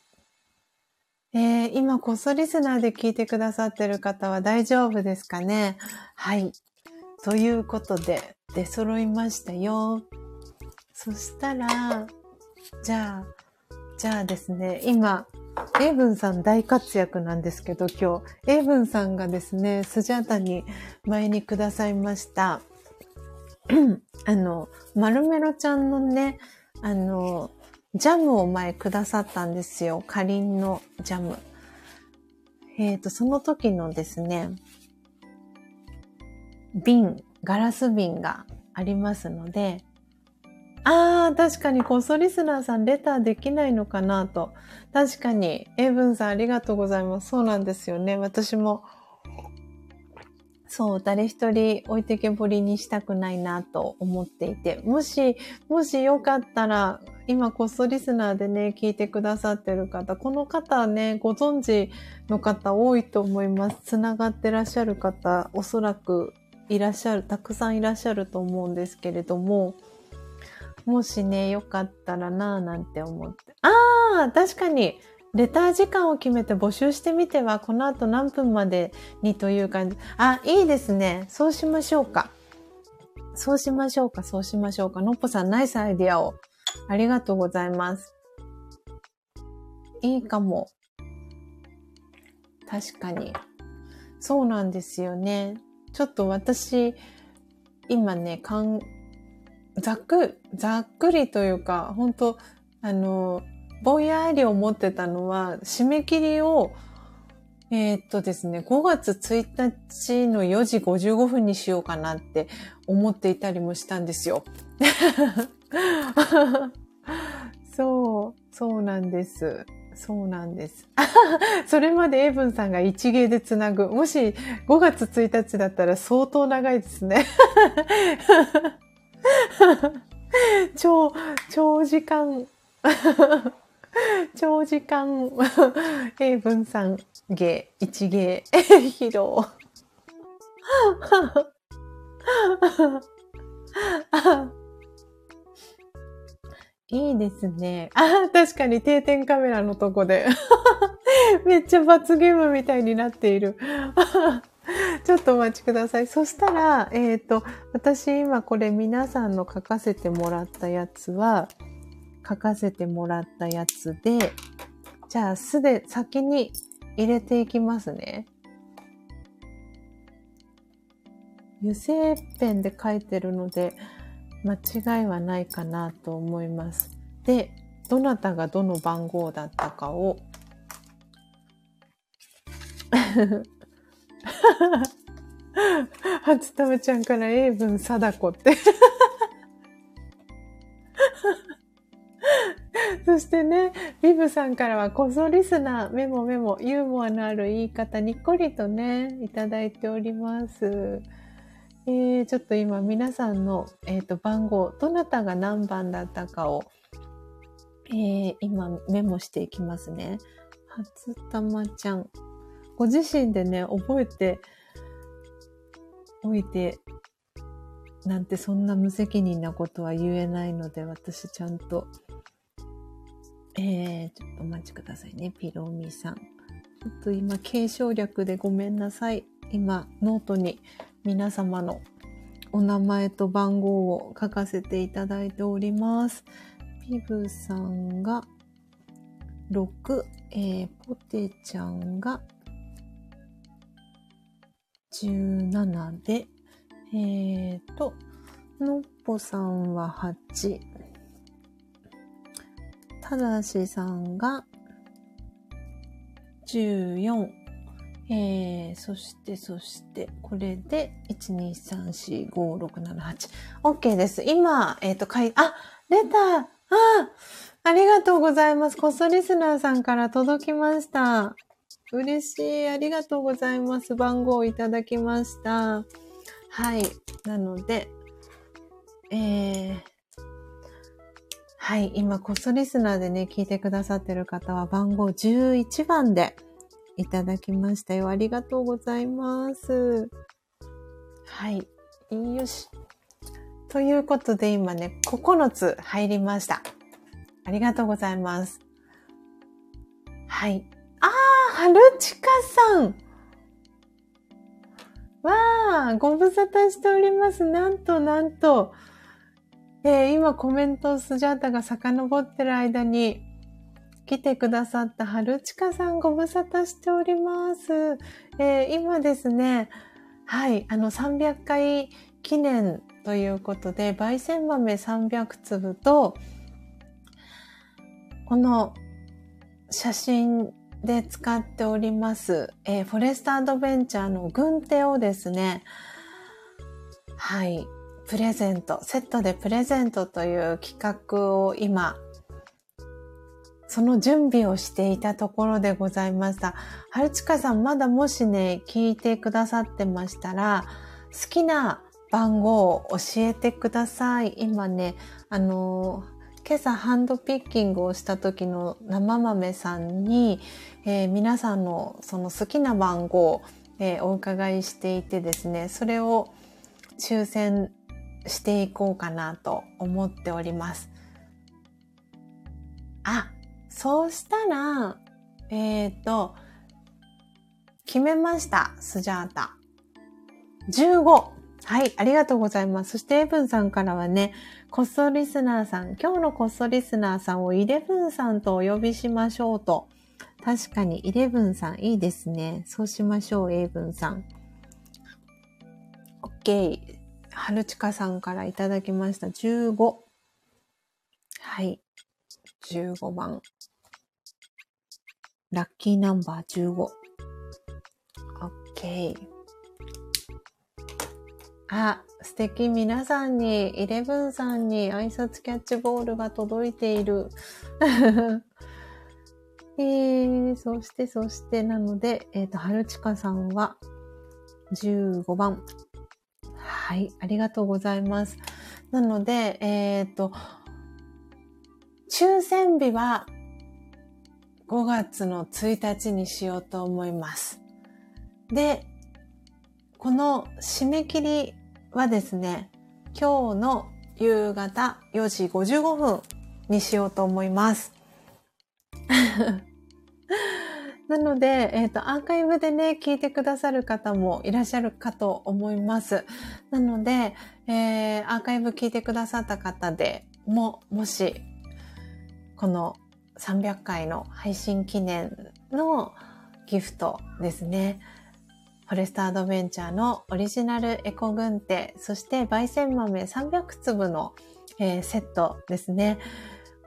えー、今、こっそリスナーで聞いてくださってる方は大丈夫ですかね？はい。ということで、出揃いましたよ。そしたら、じゃあ、じゃあですね、今、エイブンさん大活躍なんですけど、今日、エイブンさんがですね、スジャータに前にくださいました。*clears throat* あの、マルメロちゃんのね、あの、ジャムを前くださったんですよ。かりんのジャム。えっ、ー、と、その時のですね、瓶、ガラス瓶がありますので、ああ、確かにコソリスナーさんレターできないのかなと。確かに、エイブンさんありがとうございます。そうなんですよね。私も、そう、誰一人置いてけぼりにしたくないなと思っていて、もし、もしよかったら、今コストリスナーでね、聞いてくださってる方、この方ね、ご存知の方多いと思います。つながってらっしゃる方、おそらくいらっしゃる、たくさんいらっしゃると思うんですけれども、もしね、よかったらなぁなんて思って。ああ確かにレター時間を決めて募集してみては、この後何分までにという感じ。あ、いいですね。そうしましょうか。そうしましょうか、そうしましょうか。のっぽさん、ナイスアイディアを。ありがとうございます。いいかも。確かに。そうなんですよね。ちょっと私、今ね、かん、ざっく、ざっくりというか、本当あの、ぼんやり思ってたのは、締め切りを、えー、っとですね、5月1日の4時55分にしようかなって思っていたりもしたんですよ。*laughs* そう、そうなんです。そうなんです。*laughs* それまでエイブンさんが一芸でつなぐ。もし5月1日だったら相当長いですね。*laughs* 超、長時間、*laughs* 長時間、*laughs* 英文さん芸、一芸、*laughs* 披露。いいですね。あ、確かに定点カメラのとこで。めっちゃ罰ゲームみたいになっている。ちょっとお待ちください。そしたら、えっ、ー、と、私今これ皆さんの書かせてもらったやつは、書かせてもらったやつで、じゃあすで先に入れていきますね。油性ペンで書いてるので、間違いはないかなと思います。で、どなたがどの番号だったかを *laughs* 初玉ちゃんから英文貞子って *laughs* そしてね、ビブさんからは、こそリスナー、メモメモ、ユーモアのある言い方、にっこりとね、いただいております。えー、ちょっと今皆さんの、えーと、番号、どなたが何番だったかを、えー、今メモしていきますね。初玉ちゃん。ご自身でね、覚えておいて、なんてそんな無責任なことは言えないので、私ちゃんとえー、ちょっとお待ちくださいね。ピロミさん。ちょっと今、敬称略でごめんなさい。今、ノートに皆様のお名前と番号を書かせていただいております。ビブさんが6、えー、ポテちゃんが17で、えーと、のっぽさんは8、ただしさんが14、えー、そして、そして、これで、1,2,3,4,5,6,7,8。OK です。今、えっ、ー、と、かい、あ、出たあありがとうございます。コストリスナーさんから届きました。嬉しい。ありがとうございます。番号をいただきました。はい。なので、えー、はい。今、コストリスナーでね、聞いてくださってる方は番号11番でいただきましたよ。ありがとうございます。はい。よし。ということで今ね、9つ入りました。ありがとうございます。はい。あー、はるちかさん。わー、ご無沙汰しております。なんとなんと。えー、今コメントスジャータが遡ってる間に来てくださった春近さんご無沙汰しております。えー、今ですね、はい、あの300回記念ということで、焙煎豆300粒と、この写真で使っております、えー、フォレストアドベンチャーの軍手をですね、はい、プレゼント、セットでプレゼントという企画を今、その準備をしていたところでございました。はるちかさん、まだもしね、聞いてくださってましたら、好きな番号を教えてください。今ね、あの今朝ハンドピッキングをした時の生豆さんに、えー、皆さんのその好きな番号を、えー、お伺いしていてですね、それを抽選していこうかなと思っております。あ、そうしたら、えっ、ー、と、決めました。スジャータ。15。はい、ありがとうございます。そして、エブンさんからはね、コストリスナーさん、今日のコストリスナーさんをイレブンさんとお呼びしましょうと。確かに、イレブンさんいいですね。そうしましょう、エイブンさん。OK。春近さんからいただきました。15。はい。15番。ラッキーナンバー15。OK。あ、素敵。皆さんに、イレブンさんに挨拶キャッチボールが届いている。*laughs* えー、そして、そして、なので、えっ、ー、と、春近さんは、15番。はい、ありがとうございます。なので、えっ、ー、と、抽選日は5月の1日にしようと思います。で、この締め切りはですね、今日の夕方4時55分にしようと思います。なので、えっ、ー、と、アーカイブでね、聞いてくださる方もいらっしゃるかと思います。なので、えー、アーカイブ聞いてくださった方でも、もし、この300回の配信記念のギフトですね。フォレストアドベンチャーのオリジナルエコ軍手、そして焙煎豆300粒の、えー、セットですね。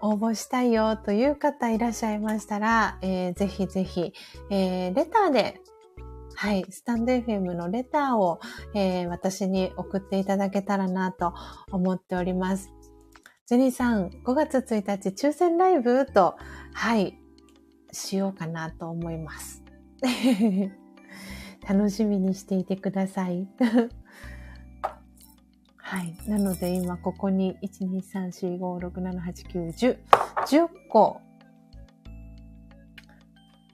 応募したいよという方いらっしゃいましたら、えー、ぜひぜひ、えー、レターで、はい、スタンド FM のレターを、えー、私に送っていただけたらなと思っております。ジェニーさん、5月1日抽選ライブと、はい、しようかなと思います。*laughs* 楽しみにしていてください。はい。なので今ここに1、2、3、4、5、6、7、8、9、10、10個、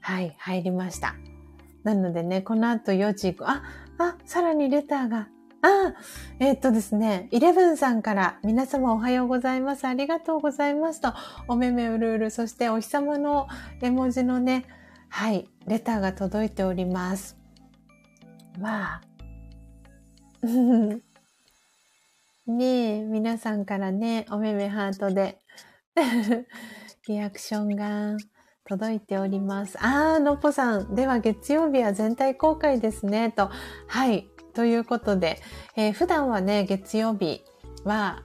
はい、入りました。なのでね、この後4時、あ、あ、さらにレターが。あ、えー、っとですね、イレブンさんから皆様おはようございます。ありがとうございますと、おめめうるうる、そしてお日様の絵文字のね、はい、レターが届いております。わあ。ねえ、皆さんからね、おめめハートで *laughs* リアクションが届いております。あー、のっぽさん。では月曜日は全体公開ですね。と。はい。ということで、えー、普段はね、月曜日は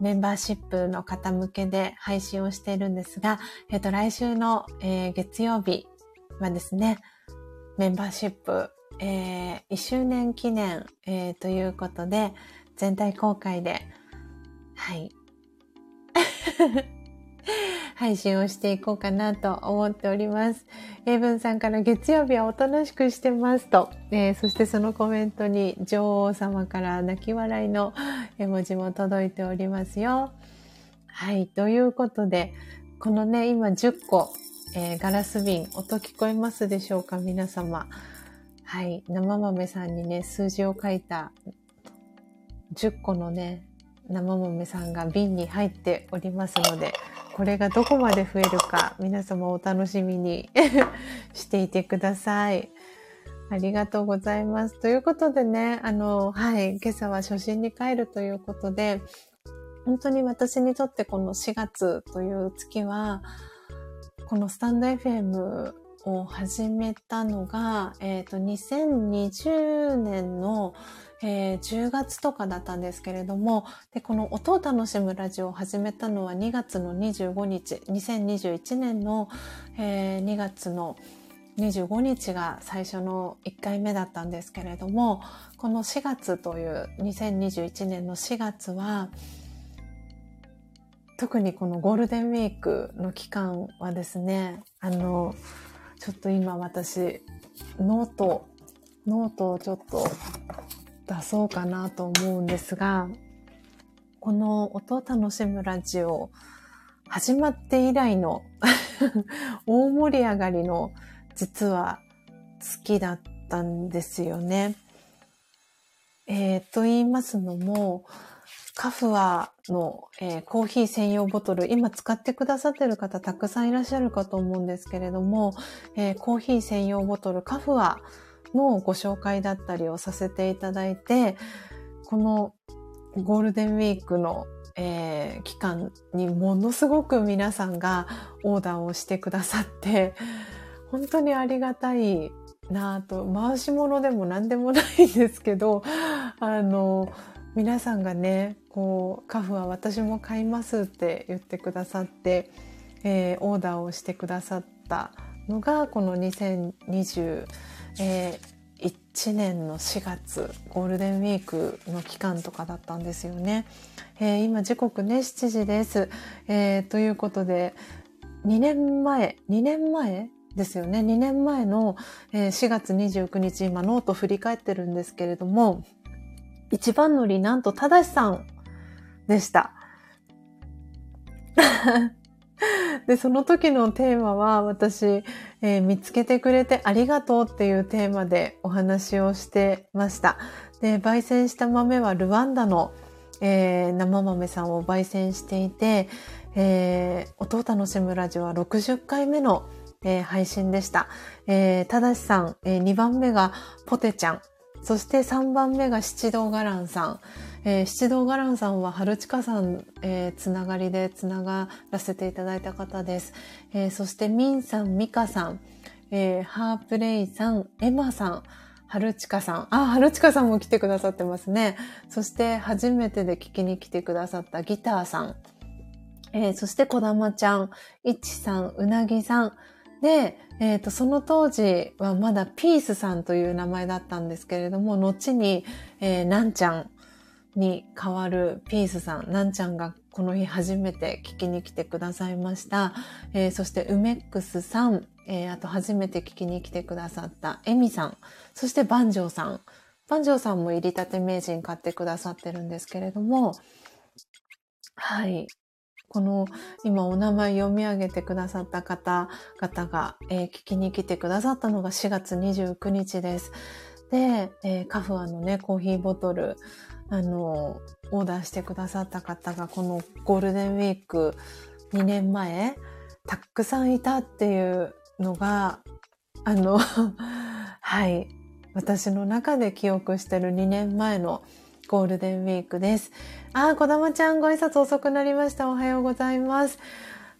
メンバーシップの方向けで配信をしているんですが、えっ、ー、と、来週の、えー、月曜日はですね、メンバーシップ、えー、1周年記念、えー、ということで、全体公開で、はい。*laughs* 配信をしていこうかなと思っております。英文さんから月曜日はおとなしくしてますと、えー、そしてそのコメントに女王様から泣き笑いの *laughs* 絵文字も届いておりますよ。はい。ということで、このね、今10個、えー、ガラス瓶、音聞こえますでしょうか？皆様。はい。生豆さんにね、数字を書いた10個のね、生豆さんが瓶に入っておりますので、これがどこまで増えるか、皆様お楽しみに *laughs* していてください。ありがとうございます。ということでね、あの、はい、今朝は初心に帰るということで、本当に私にとってこの4月という月は、このスタンド FM を始めたのが、えっ、ー、と、2020年のえー、10月とかだったんですけれども、で、この音を楽しむラジオを始めたのは2月の25日、2021年の、えー、2月の25日が最初の1回目だったんですけれども、この4月という2021年の4月は、特にこのゴールデンウィークの期間はですね、あの、ちょっと今私、ノート、ノートをちょっと出そうかなと思うんですが、この音を楽しむラジオ、始まって以来の *laughs* 大盛り上がりの実は好きだったんですよね。えー、と言いますのも、カフアの、えー、コーヒー専用ボトル、今使ってくださってる方たくさんいらっしゃるかと思うんですけれども、えー、コーヒー専用ボトル、カフアのご紹介だったりをさせていただいて、このゴールデンウィークの、えー、期間にものすごく皆さんがオーダーをしてくださって、本当にありがたいなぁと、回し物でも何でもないんですけど、あの、皆さんがね、こう、カフは私も買いますって言ってくださって、えー、オーダーをしてくださったのが、この2020えー、1年の4月ゴールデンウィークの期間とかだったんですよね。えー、今時刻ね7時です、えー、ということで2年前2年前ですよね2年前の、え、4月29日今ノート振り返ってるんですけれども一番乗りなんと正さんでした。*laughs* で、その時のテーマは私、えー、見つけてくれてありがとうっていうテーマでお話をしてました。で、焙煎した豆はルワンダの、えー、生豆さんを焙煎していて、えー、音を楽しむラジオは60回目の、えー、配信でした。えー、ただしさん、えー、2番目がポテちゃん、そして3番目が七道ガランさん、えー、七道ガランさんは春近さん、えー、つながりでつながらせていただいた方です。えー、そしてミンさん、ミカさん、えー、ハープレイさん、エマさん、はるちかさん。あ、はるちかさんも来てくださってますね。そして、初めてで聞きに来てくださったギターさん。えー、そして、こだまちゃん、いちさん、うなぎさん。で、えっ、ー、と、その当時はまだピースさんという名前だったんですけれども、後に、えー、なんちゃんに代わるピースさん、なんちゃんがこの日初めて聞きに来てくださいました。えー、そして、ウメックスさん、えー、あと初めて聞きに来てくださったエミさん、そしてバンジョーさん。バンジョーさんも入りたて名人買ってくださってるんですけれども、はい。この今お名前読み上げてくださった方々が、えー、聞きに来てくださったのが4月29日です。で、えー、カフアのね、コーヒーボトル、あの、オーダーしてくださった方がこのゴールデンウィーク2年前、たくさんいたっていうのが、あの、*laughs* はい、私の中で記憶してる2年前のゴールデンウィークです。あ、こだまちゃんご挨拶遅くなりました。おはようございます。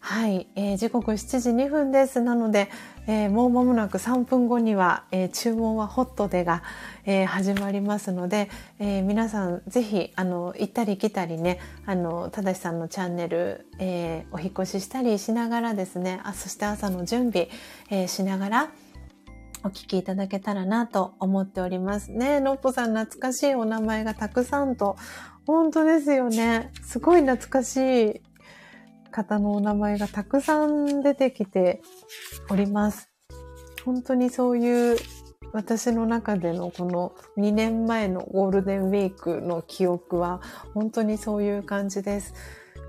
はい、えー、時刻7時2分です。なので、えー、もう間もなく3分後には、えー、注文はホットでが、えー、始まりますので、え皆さんぜひあの行ったり来たりねあのただしさんのチャンネル、えお引越ししたりしながらですねあそして朝の準備、えしながらお聞きいただけたらなと思っておりますね。のっぽさん懐かしいお名前がたくさんと本当ですよね。すごい懐かしい方のお名前がたくさん出てきております。本当にそういう私の中でのこの2年前のゴールデンウィークの記憶は本当にそういう感じです。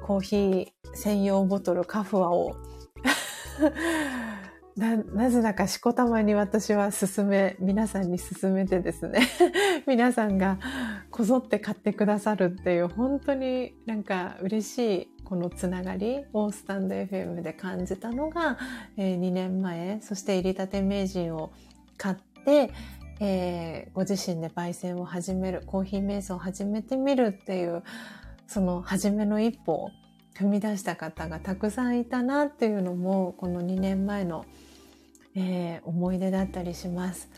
コーヒー専用ボトルカフアを *laughs* な、なぜだかしこたまに私は勧め、皆さんに勧めてですね、*laughs* 皆さんがこぞって買ってくださるっていう、本当になんか嬉しいこのつながりをスタンド FM で感じたのが、えー、2年前、そして入りたて名人を買って、えー、ご自身で焙煎を始める、コーヒー瞑想を始めてみるっていう、その初めの一歩を踏み出した方がたくさんいたなっていうのも、この2年前のえー、思い出だったりします。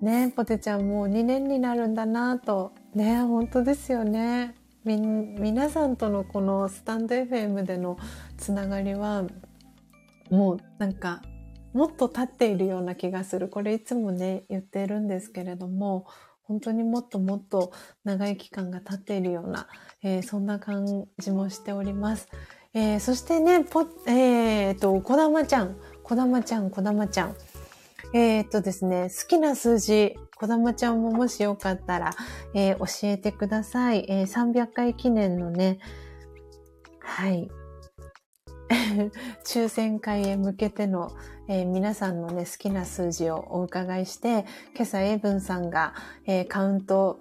ねポテちゃんもう2年になるんだなと。ね本当ですよね。み、皆さんとのこのスタンド FM でのつながりは、もうなんか、もっと経っているような気がする。これいつもね、言ってるんですけれども、本当にもっともっと長い期間が経っているような、えー、そんな感じもしております。えー、そしてね、ぽ、えー、と、こだまちゃん。こだまちゃん、こだまちゃん。えー、っとですね、好きな数字、こだまちゃんももしよかったら、えー、教えてください。えー、300回記念のね、はい。*laughs* 抽選会へ向けての、えー、皆さんのね、好きな数字をお伺いして、今朝エイブンさんが、えー、カウント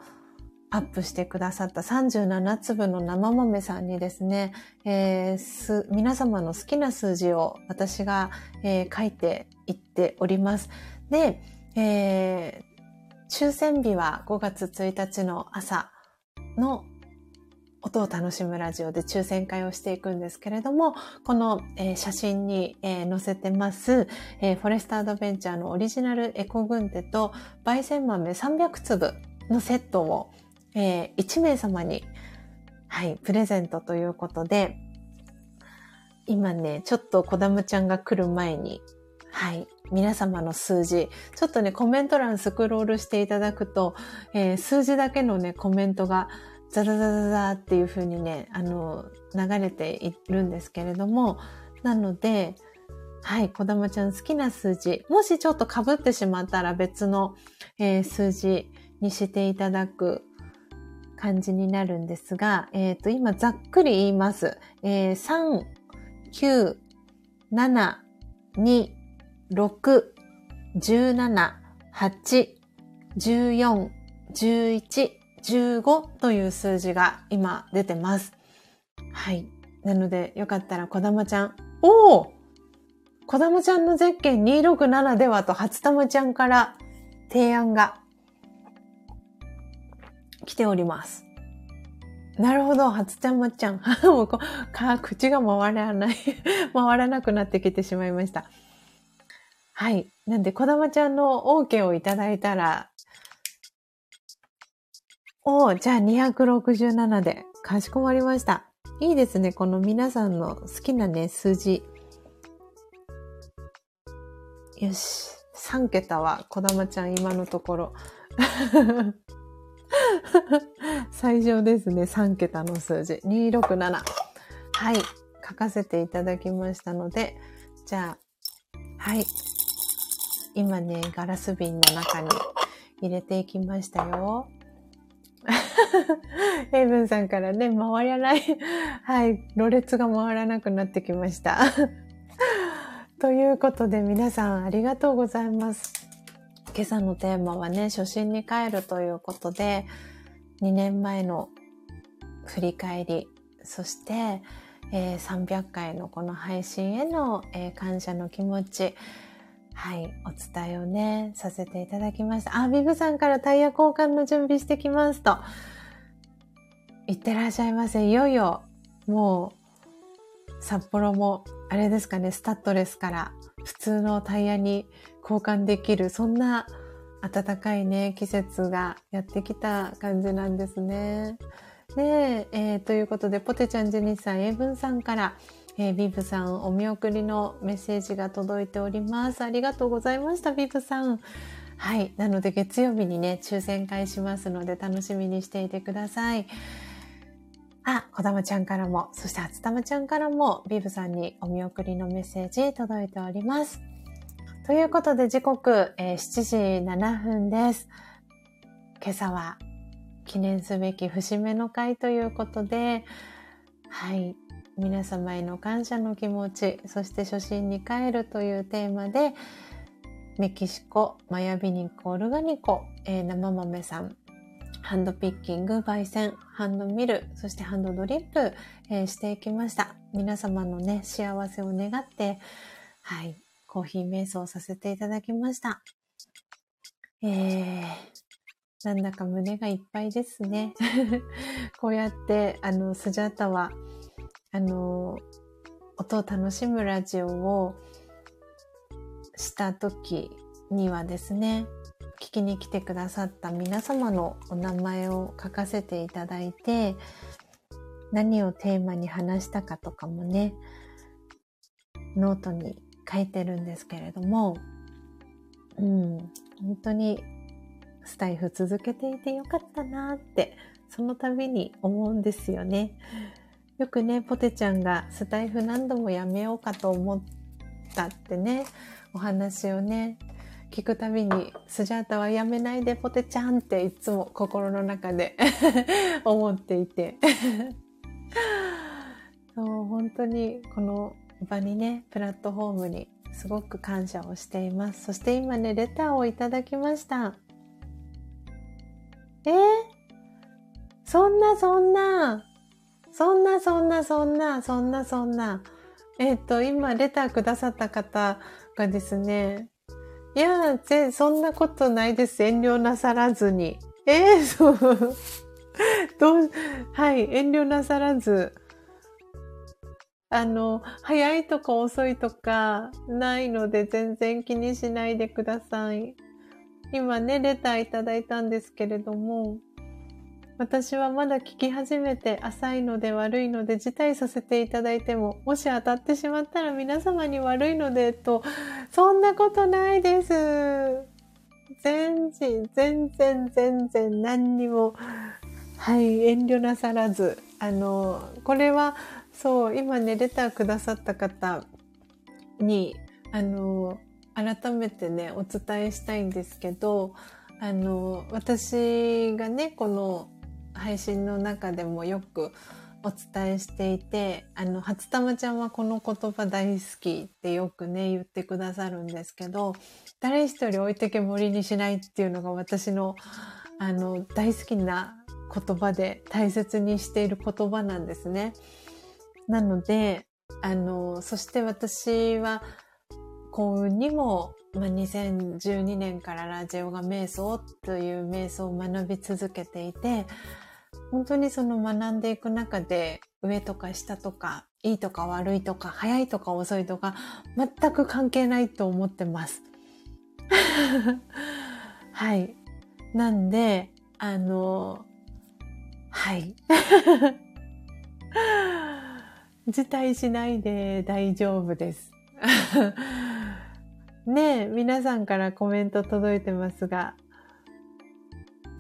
アップしてくださった37粒の生豆さんにですね、えー、皆様の好きな数字を私が、書いていっております。で、抽選日は5月1日の朝の音を楽しむラジオで抽選会をしていくんですけれども、この、えー、写真に、えー、載せてます、えー、フォレストアドベンチャーのオリジナルエコ軍手と焙煎豆300粒のセットをえ、1名様に、はい、プレゼントということで、今ね、ちょっとこだむちゃんが来る前に、はい、皆様の数字、ちょっとね、コメント欄スクロールしていただくと、えー、数字だけのね、コメントがザザザザザっていう風にね、あの、流れているんですけれども、なので、はい、こだまちゃん好きな数字、もしちょっと被ってしまったら別の、えー、数字にしていただく感じになるんですが、えっ、ー、と、今ざっくり言います。えー、3、9、7、2、6、17、8、14、11、15という数字が今出てます。はい。なので、よかったら、こだまちゃん。おおこだまちゃんのゼッケン267ではと、初玉ちゃんから提案が来ております。なるほど、初ちゃんまちゃん。*laughs* もうこか口が回らない *laughs* 回らなくなってきてしまいました。はい。なんで、こだまちゃんの OK をいただいたら、お、じゃあ267で。かしこまりました。いいですね。この皆さんの好きなね、数字。よし。3桁は、こだまちゃん今のところ。*laughs* 最上ですね。3桁の数字。267。はい。書かせていただきましたので、じゃあ、はい。今ね、ガラス瓶の中に入れていきましたよ。*laughs* エイブンさんからね、回らない。*laughs* はい、ろれつが回らなくなってきました。*laughs* ということで皆さんありがとうございます。今朝のテーマはね、初心に帰るということで、2年前の振り返り、そして、えー、300回のこの配信への、えー、感謝の気持ち、はい、お伝えをね、させていただきました。あ、ビブさんからタイヤ交換の準備してきますと。いってらっしゃいませ。いよいよ、もう、札幌も、あれですかね、スタッドレスから普通のタイヤに交換できる、そんな暖かいね、季節がやってきた感じなんですね。で、えー、ということで、ポテちゃん、ジェニーさん、エイブンさんから、えー、ビブさん、お見送りのメッセージが届いております。ありがとうございました、ビブさん。はい。なので、月曜日にね、抽選会しますので、楽しみにしていてください。あ、こだまちゃんからも、そしてあつたまちゃんからも、ビブさんにお見送りのメッセージ届いております。ということで、時刻、えー、7時7分です。今朝は記念すべき節目の会ということで、はい。皆様への感謝の気持ち、そして初心に帰るというテーマで、メキシコ、マヤビニコ、オルガニコ、えー、生豆さん、ハンドピッキング、焙煎、ハンドミル、そしてハンドドリップ、えー、していきました。皆様のね、幸せを願って、はい、コーヒー瞑想させていただきました。えー、なんだか胸がいっぱいですね。*laughs* こうやって、あの、スジャータは、あの、音を楽しむラジオをした時にはですね、聞きに来てくださった皆様のお名前を書かせていただいて、何をテーマに話したかとかもね、ノートに書いてるんですけれども、うん、本当にスタイフ続けていてよかったなって、その度に思うんですよね。よくね、ポテちゃんがスタイフ何度もやめようかと思ったってね、お話をね、聞くたびに、スジャータはやめないでポテちゃんっていつも心の中で *laughs* 思っていて *laughs* そう。本当にこの場にね、プラットフォームにすごく感謝をしています。そして今ね、レターをいただきました。えー、そんなそんな、そんなそんなそんな、そんなそんな。えっ、ー、と、今、レターくださった方がですね、いや、ぜ、そんなことないです。遠慮なさらずに。えー、そう。どう、はい、遠慮なさらず。あの、早いとか遅いとかないので全然気にしないでください。今ね、レターいただいたんですけれども、私はまだ聞き始めて浅いので悪いので辞退させていただいても、もし当たってしまったら皆様に悪いので、と、そんなことないです。全然、全然、全然何にも、はい、遠慮なさらず。あの、これは、そう、今ね、レターくださった方に、あの、改めてね、お伝えしたいんですけど、あの、私がね、この配信の中でもよくお伝えしていて、あの、初玉ちゃんはこの言葉大好きってよくね、言ってくださるんですけど、誰一人置いてけぼりにしないっていうのが私の、あの、大好きな言葉で大切にしている言葉なんですね。なので、あの、そして私は幸運にも、まあ、2012年からラジオが瞑想という瞑想を学び続けていて、本当にその学んでいく中で上とか下とかいいとか悪いとか早いとか遅いとか全く関係ないと思ってます。*laughs* はい。なんで、あの、はい。*laughs* 辞退しないで大丈夫です。*laughs* ねえ、皆さんからコメント届いてますが、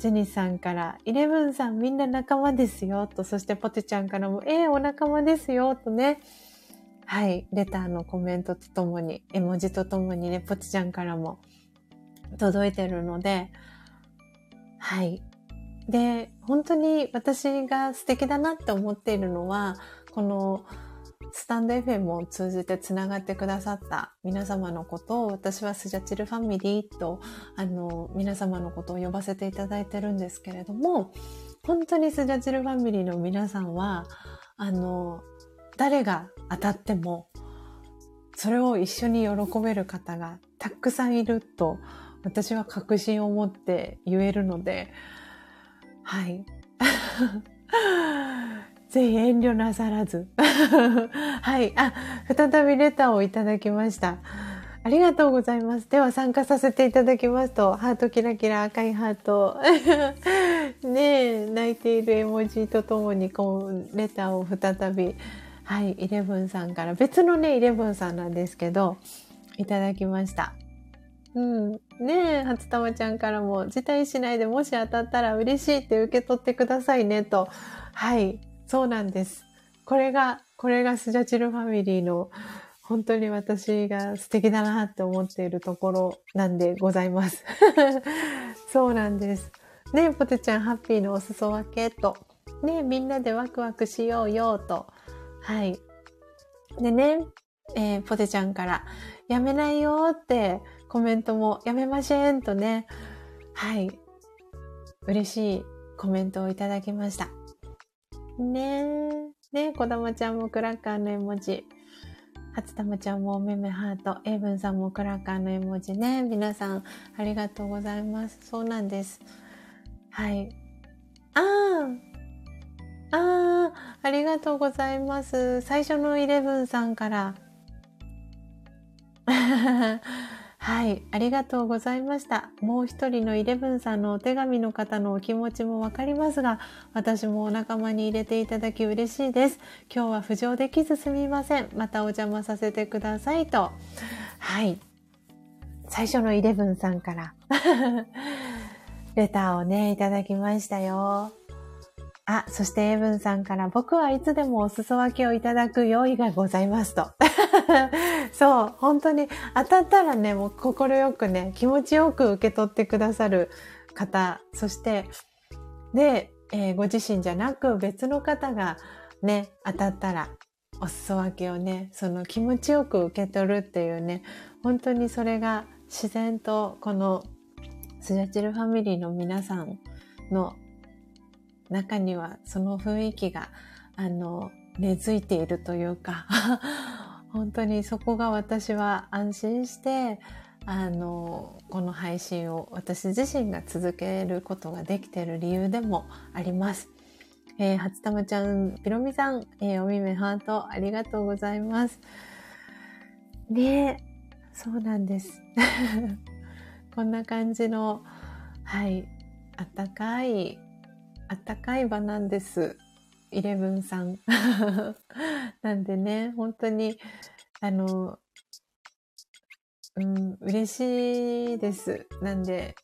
ジェニーさんから、イレブンさんみんな仲間ですよ、と、そしてポテちゃんからも、ええー、お仲間ですよ、とね。はい、レターのコメントとともに、絵文字とともにね、ポテちゃんからも届いてるので、はい。で、本当に私が素敵だなって思っているのは、この、スタンド FM を通じて繋がってくださった皆様のことを私はスジャチルファミリーとあの皆様のことを呼ばせていただいてるんですけれども本当にスジャチルファミリーの皆さんはあの誰が当たってもそれを一緒に喜べる方がたくさんいると私は確信を持って言えるのではい。ぜひ遠慮なさらず。*laughs* はい。あ、再びレターをいただきました。ありがとうございます。では参加させていただきますと、ハートキラキラ赤いハート。*laughs* ねえ、泣いている絵文字とともに、こう、レターを再び、はい、イレブンさんから、別のね、イレブンさんなんですけど、いただきました。うん。ねえ、初玉ちゃんからも、辞退しないでもし当たったら嬉しいって受け取ってくださいねと。はい。そうなんです。これが、これがスジャチルファミリーの本当に私が素敵だなって思っているところなんでございます。*laughs* そうなんです。ねえ、ポテちゃんハッピーのお裾分けと。ねえ、みんなでワクワクしようよと。はい。でね、えー、ポテちゃんから、やめないよってコメントもやめませんとね。はい。嬉しいコメントをいただきました。ねえ。ねこだまちゃんもクラッカーの絵文字。初玉ちゃんもおめめハート。エイブンさんもクラッカーの絵文字ね。皆さん、ありがとうございます。そうなんです。はい。ああああありがとうございます。最初のイレブンさんから。はい、ありがとうございました。もう一人のイレブンさんのお手紙の方のお気持ちもわかりますが、私もお仲間に入れていただき嬉しいです。今日は浮上できずすみません。またお邪魔させてくださいと。はい。最初のイレブンさんから *laughs* レターをね、いただきましたよ。あ、そしてエブンさんから僕はいつでもお裾分けをいただく用意がございますと。*laughs* そう、本当に当たったらね、もう心よくね、気持ちよく受け取ってくださる方、そして、で、えー、ご自身じゃなく別の方がね、当たったらお裾分けをね、その気持ちよく受け取るっていうね、本当にそれが自然とこのスジャチルファミリーの皆さんの中にはその雰囲気が、あの、根付いているというか *laughs* 本当にそこが私は安心して、あの、この配信を私自身が続けることができている理由でもあります。えー、初玉ちゃん、ピロミさん、えー、おみめハート、ありがとうございます。ねそうなんです。*laughs* こんな感じの、はい、あったかいあったかい場なんです。イレブンさん。*laughs* なんでね、本当に、あの、うん、嬉しいです。なんで、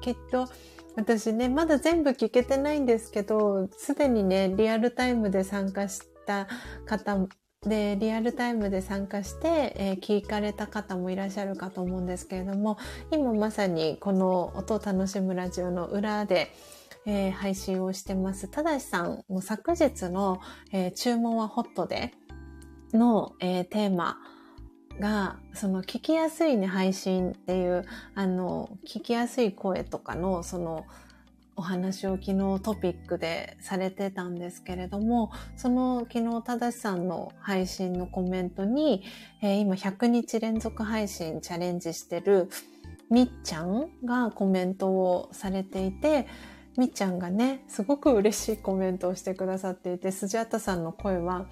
きっと、私ね、まだ全部聞けてないんですけど、すでにね、リアルタイムで参加した方で、リアルタイムで参加して、えー、聞かれた方もいらっしゃるかと思うんですけれども、今まさにこの音を楽しむラジオの裏で、えー、配信をしてます。ただしさん、も昨日の、えー、注文はホットでの、えー、テーマが、その聞きやすいね、配信っていう、あの、聞きやすい声とかの、その、お話を昨日トピックでされてたんですけれども、その昨日ただしさんの配信のコメントに、えー、今100日連続配信チャレンジしてるみっちゃんがコメントをされていて、みっちゃんがね、すごく嬉しいコメントをしてくださっていて、スジャタさんの声は、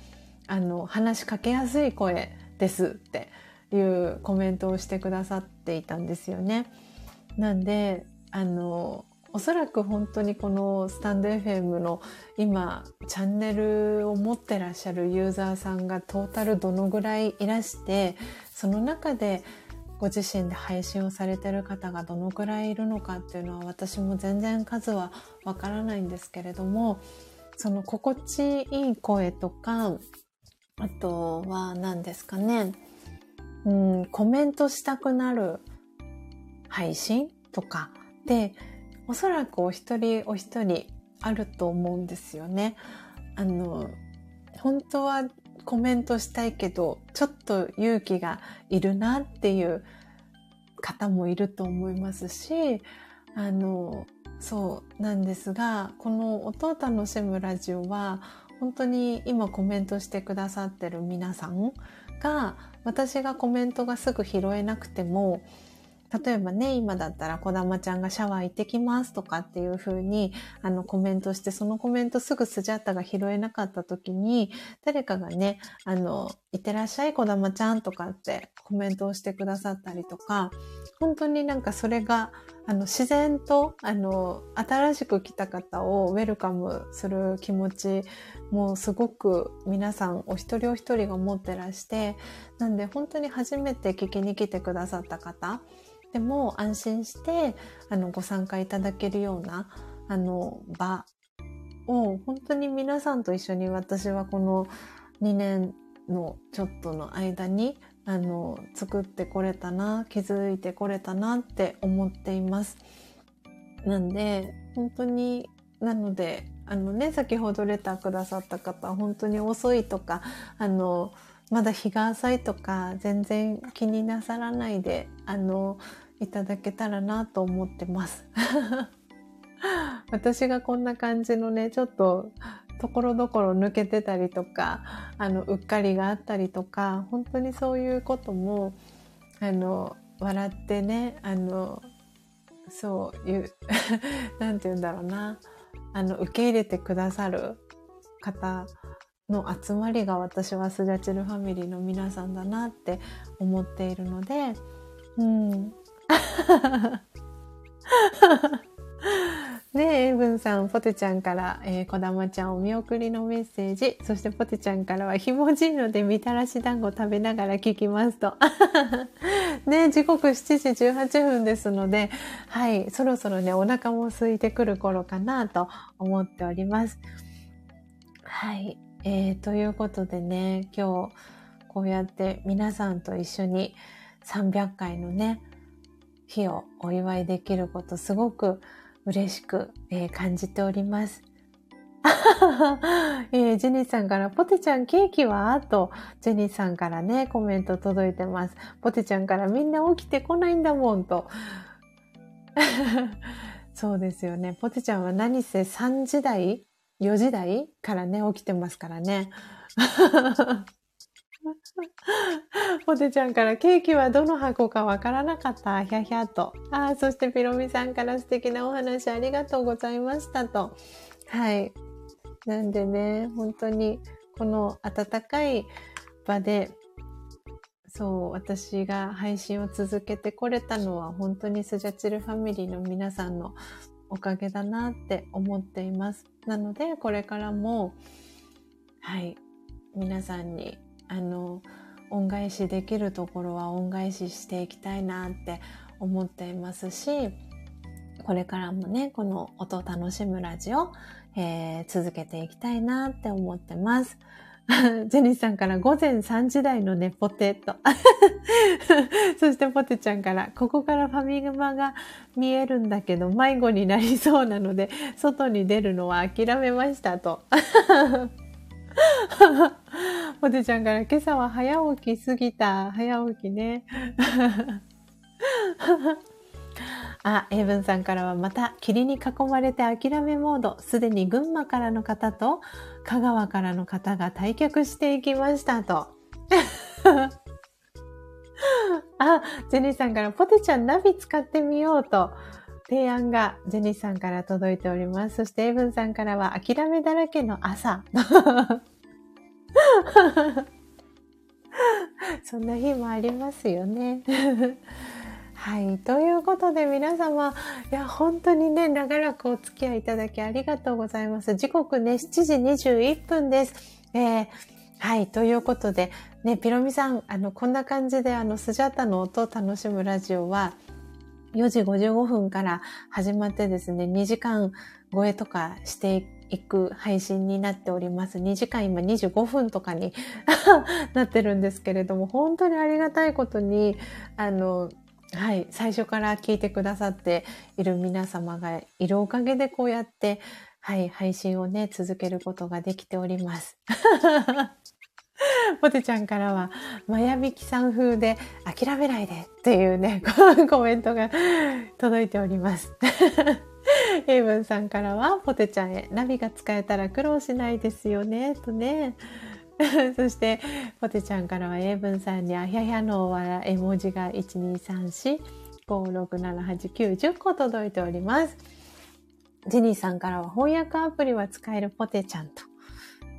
あの、話しかけやすい声ですっていうコメントをしてくださっていたんですよね。なんで、あの、おそらく本当にこのスタンド FM の今チャンネルを持ってらっしゃるユーザーさんがトータルどのぐらいいらしてその中でご自身で配信をされてる方がどのくらいいるのかっていうのは私も全然数はわからないんですけれどもその心地いい声とかあとは何ですかねうんコメントしたくなる配信とかでおそらくお一人お一人あると思うんですよね。あの本当はコメントしたいけど、ちょっと勇気がいるなっていう方もいると思いますし、あの、そうなんですが、この音を楽しむラジオは、本当に今コメントしてくださってる皆さんが、私がコメントがすぐ拾えなくても、例えばね、今だったら小玉ちゃんがシャワー行ってきますとかっていう風にあのコメントして、そのコメントすぐスジャータが拾えなかった時に、誰かがね、あの、いってらっしゃい小玉ちゃんとかってコメントをしてくださったりとか、本当になんかそれがあの自然とあの新しく来た方をウェルカムする気持ちもすごく皆さんお一人お一人が持ってらしてなんで本当に初めて聞きに来てくださった方でも安心してあのご参加いただけるようなあの場を本当に皆さんと一緒に私はこの2年のちょっとの間にあの作ってこれたな気づいてこれたなって思っています。なんで本当になのであのね先ほどレターくださった方本当に遅いとかあのまだ日が浅いとか全然気になさらないであのいただけたらなと思ってます。*laughs* 私がこんな感じのねちょっとところどころ抜けてたりとかあのうっかりがあったりとか本当にそういうこともあの笑ってねあのそういう *laughs* 何て言うんだろうなあの受け入れてくださる方の集まりが私はスジャチルファミリーの皆さんだなって思っているので、うん。*laughs* ねえ、エブンさん、ポテちゃんから、えー、こだまちゃんお見送りのメッセージ。そしてポテちゃんからは、ひもじいのでみたらし団子食べながら聞きますと。*laughs* ね時刻7時18分ですので、はい、そろそろね、お腹も空いてくる頃かなと思っております。はい。えー、ということでね、今日こうやって皆さんと一緒に300回のね、日をお祝いできることすごく嬉しく、えー、感じております。*laughs* えー、ジェニーさんから、ポテちゃんケーキは？と、ジェニーさんからね、コメント届いてます。ポテちゃんからみんな起きてこないんだもんと。*laughs* そうですよね。ポテちゃんは何せ3時台4時台からね、起きてますからね。*laughs* ポテちゃんからケーキはどの箱かわからなかった。ひゃひゃと。あそしてピロミさんから素敵なお話ありがとうございましたと。はい。なんでね、本当にこの温かい場で、そう、私が配信を続けてこれたのは本当にスジャチルファミリーの皆さんのおかげだなって思っています。なので、これからも、はい、皆さんに、あの、恩返しできるところは恩返ししていきたいなって思っていますし、これからもね、この音楽しむラジオ、えー、続けていきたいなって思ってます。*laughs* ジェニーさんから午前3時台のね、ポテト。*laughs* そしてポテちゃんから、ここからファミマが見えるんだけど、迷子になりそうなので、外に出るのは諦めましたと。*laughs* ポテちゃんから今朝は早起きすぎた。早起きね。あ、エイブンさんからはまた霧に囲まれて諦めモード。すでに群馬からの方と香川からの方が退却していきましたと。*laughs* あ、ジェニーさんからポテちゃんナビ使ってみようと。提案がジェニーさんから届いております。そしてエイブンさんからは諦めだらけの朝。*laughs* そんな日もありますよね。はい。ということで皆様、いや、本当にね、長らくお付き合いいただきありがとうございます。時刻ね、7時21分です。えー、はい。ということで、ね、ピロミさん、あの、こんな感じで、あの、スジャタの音を楽しむラジオは、4時55分から始まってですね、2時間超えとかしていく配信になっております。2時間今25分とかに *laughs* なってるんですけれども、本当にありがたいことに、あの、はい、最初から聞いてくださっている皆様がいるおかげでこうやって、はい、配信をね、続けることができております。*laughs* ポテちゃんからは、まやびきさん風で諦めないでっていうね、*laughs* コメントが届いております。*laughs* エイブンさんからは、ポテちゃんへナビが使えたら苦労しないですよね、とね。*laughs* そして、ポテちゃんからは、英文さんに、あひゃひゃの絵文字が1234、5678、10個届いております。ジェニーさんからは、翻訳アプリは使えるポテちゃんと。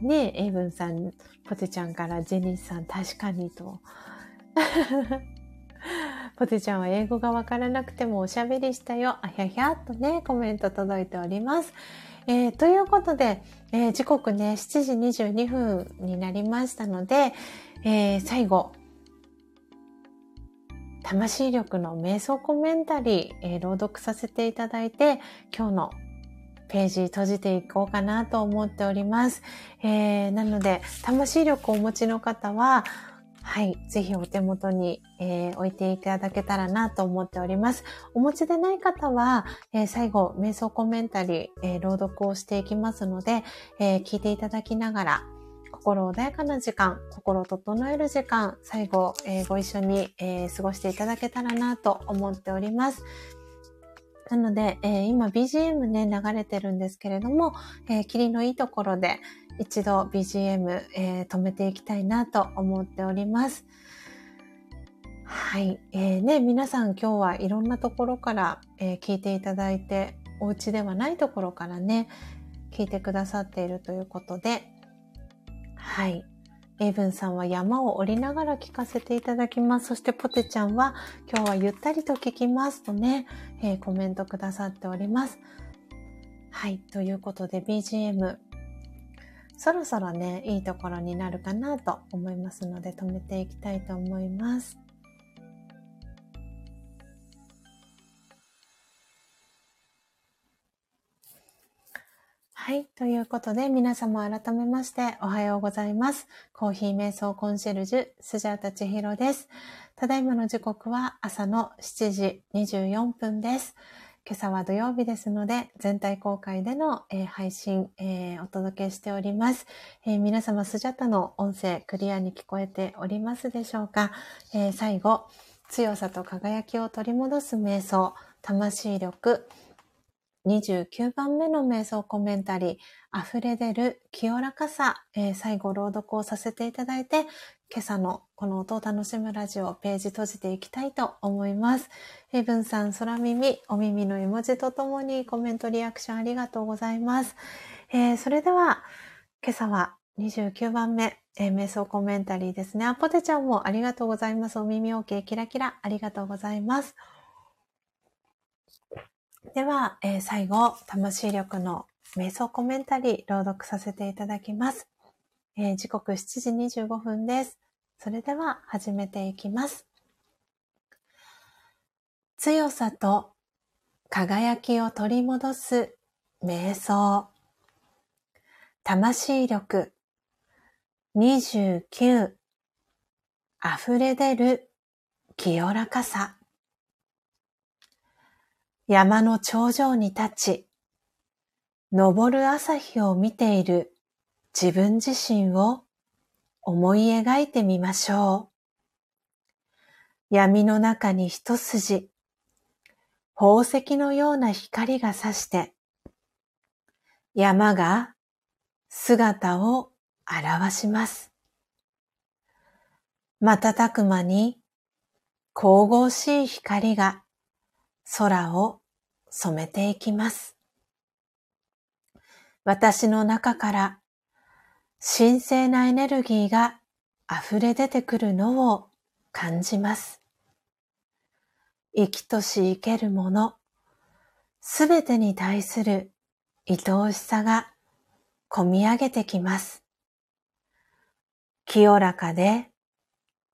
ねえ、エイブンさん、ポテちゃんからジェニーさん、確かにと。*laughs* ポテちゃんは英語がわからなくてもおしゃべりしたよ。あひゃひゃっとね、コメント届いております。えー、ということで、えー、時刻ね、7時22分になりましたので、えー、最後、魂力の瞑想コメンタリー、え朗読させていただいて、今日のページ閉じていこうかなと思っております。え、なので、魂力をお持ちの方は、はい。ぜひお手元に、えー、置いていただけたらなと思っております。お持ちでない方は、えー、最後、瞑想コメンタリー、えー、朗読をしていきますので、え聞いていただきながら、心穏やかな時間、心を整える時間、最後、えご一緒に、え過ごしていただけたらなと思っております。なので、え今 BGM ね、流れてるんですけれども、え霧のいいところで、一度 BGM、えー、止めていきたいなと思っております。はい。えー、ね、皆さん今日はいろんなところから、えー、聞いていただいて、お家ではないところからね、聞いてくださっているということで、はい。エイブンさんは山を降りながら聞かせていただきます。そしてポテちゃんは今日はゆったりと聞きますとね、えー、コメントくださっております。はい。ということで BGM そろそろね、いいところになるかなと思いますので止めていきたいと思います。はい。ということで、皆様改めましておはようございます。コーヒー瞑想コンシェルジュ、スジャータチヒロです。ただいまの時刻は朝の7時24分です。今朝は土曜日ですので、全体公開での、えー、配信、えー、お届けしております、えー、皆様、スジャタの音声、クリアに聞こえておりますでしょうか、え最後、強さと輝きを取り戻す瞑想、魂力、29番目の瞑想コメンタリー、溢れ出る清らかさ、えー、最後朗読をさせていただいて、今朝のこの音を楽しむラジオページ閉じていきたいと思います。ヘブンさん、空耳、お耳の絵文字とともにコメントリアクションありがとうございます。えー、それでは、今朝は29番目、えー、瞑想コメンタリーですね。あ、ポテちゃんもありがとうございます。お耳 OK キラキラありがとうございます。では、えー、最後、魂力の瞑想コメンタリー朗読させていただきます。えー、時刻7時25分です。それでは始めていきます。強さと輝きを取り戻す瞑想。魂力29溢れ出る清らかさ。山の頂上に立ち、昇る朝日を見ている自分自身を思い描いてみましょう。闇の中に一筋、宝石のような光が差して、山が姿を表します。瞬く間に神々しい光が空を染めていきます。私の中から神聖なエネルギーが溢れ出てくるのを感じます。生きとし生けるもの、すべてに対する愛おしさが込み上げてきます。清らかで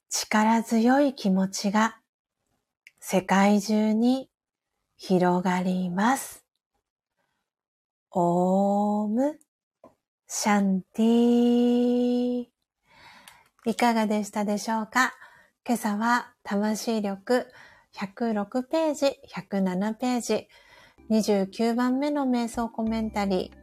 力強い気持ちが世界中に広がります。オームシャンティー。いかがでしたでしょうか？今朝は魂力106ページ、107ページ、29番目の瞑想コメンタリ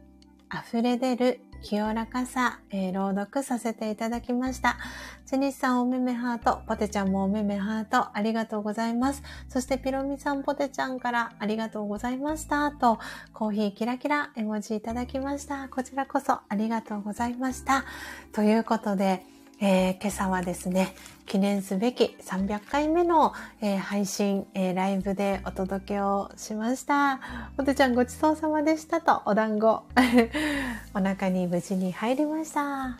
ー、溢れ出る清らかさ、えー、朗読させていただきました。チェニスさんおめめハート、ポテちゃんもおめめハート、ありがとうございます。そしてピロミさんポテちゃんからありがとうございました。と、コーヒーキラキラ絵文字いただきました。こちらこそありがとうございました。ということで、えー、今朝はですね、記念すべき300回目の、えー、配信、えー、ライブでお届けをしました。おとちゃんごちそうさまでしたと、お団子。*laughs* お腹に無事に入りました。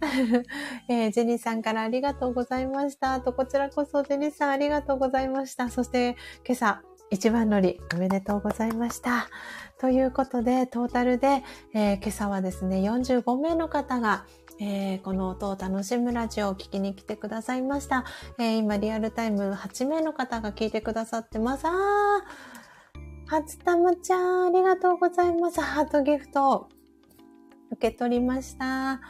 *laughs* えー、ジェニーさんからありがとうございました。と、こちらこそジェニーさんありがとうございました。そして、今朝、一番乗りおめでとうございました。ということで、トータルで、えー、今朝はですね、45名の方が、えー、この音を楽しむラジオを聞きに来てくださいました。えー、今リアルタイム8名の方が聞いてくださってます。あー、初玉ちゃん、ありがとうございます。ハートギフト、受け取りました。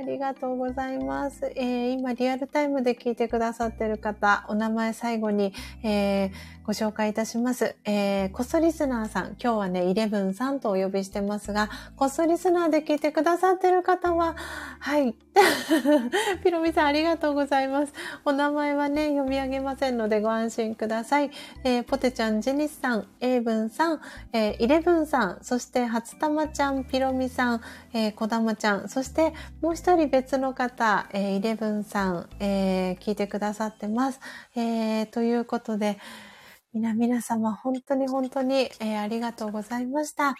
ありがとうございます。えー、今リアルタイムで聞いてくださってる方、お名前最後に、えー、ご紹介いたします。えー、こっそリスナーさん、今日はね、イレブンさんとお呼びしてますが、こっそリスナーで聞いてくださってる方は、はい。*laughs* ピロミさんありがとうございます。お名前はね、読み上げませんのでご安心ください。えー、ポテちゃん、ジェニスさん、エイブンさん、えー、イレブンさん、そして初玉ちゃん、ピロミさん、えー、小玉ちゃん、そしてもう一人別の方、えー、イレブンさん、えー、聞いてくださってます。えー、ということで、皆々様、本当に本当に、えー、ありがとうございました。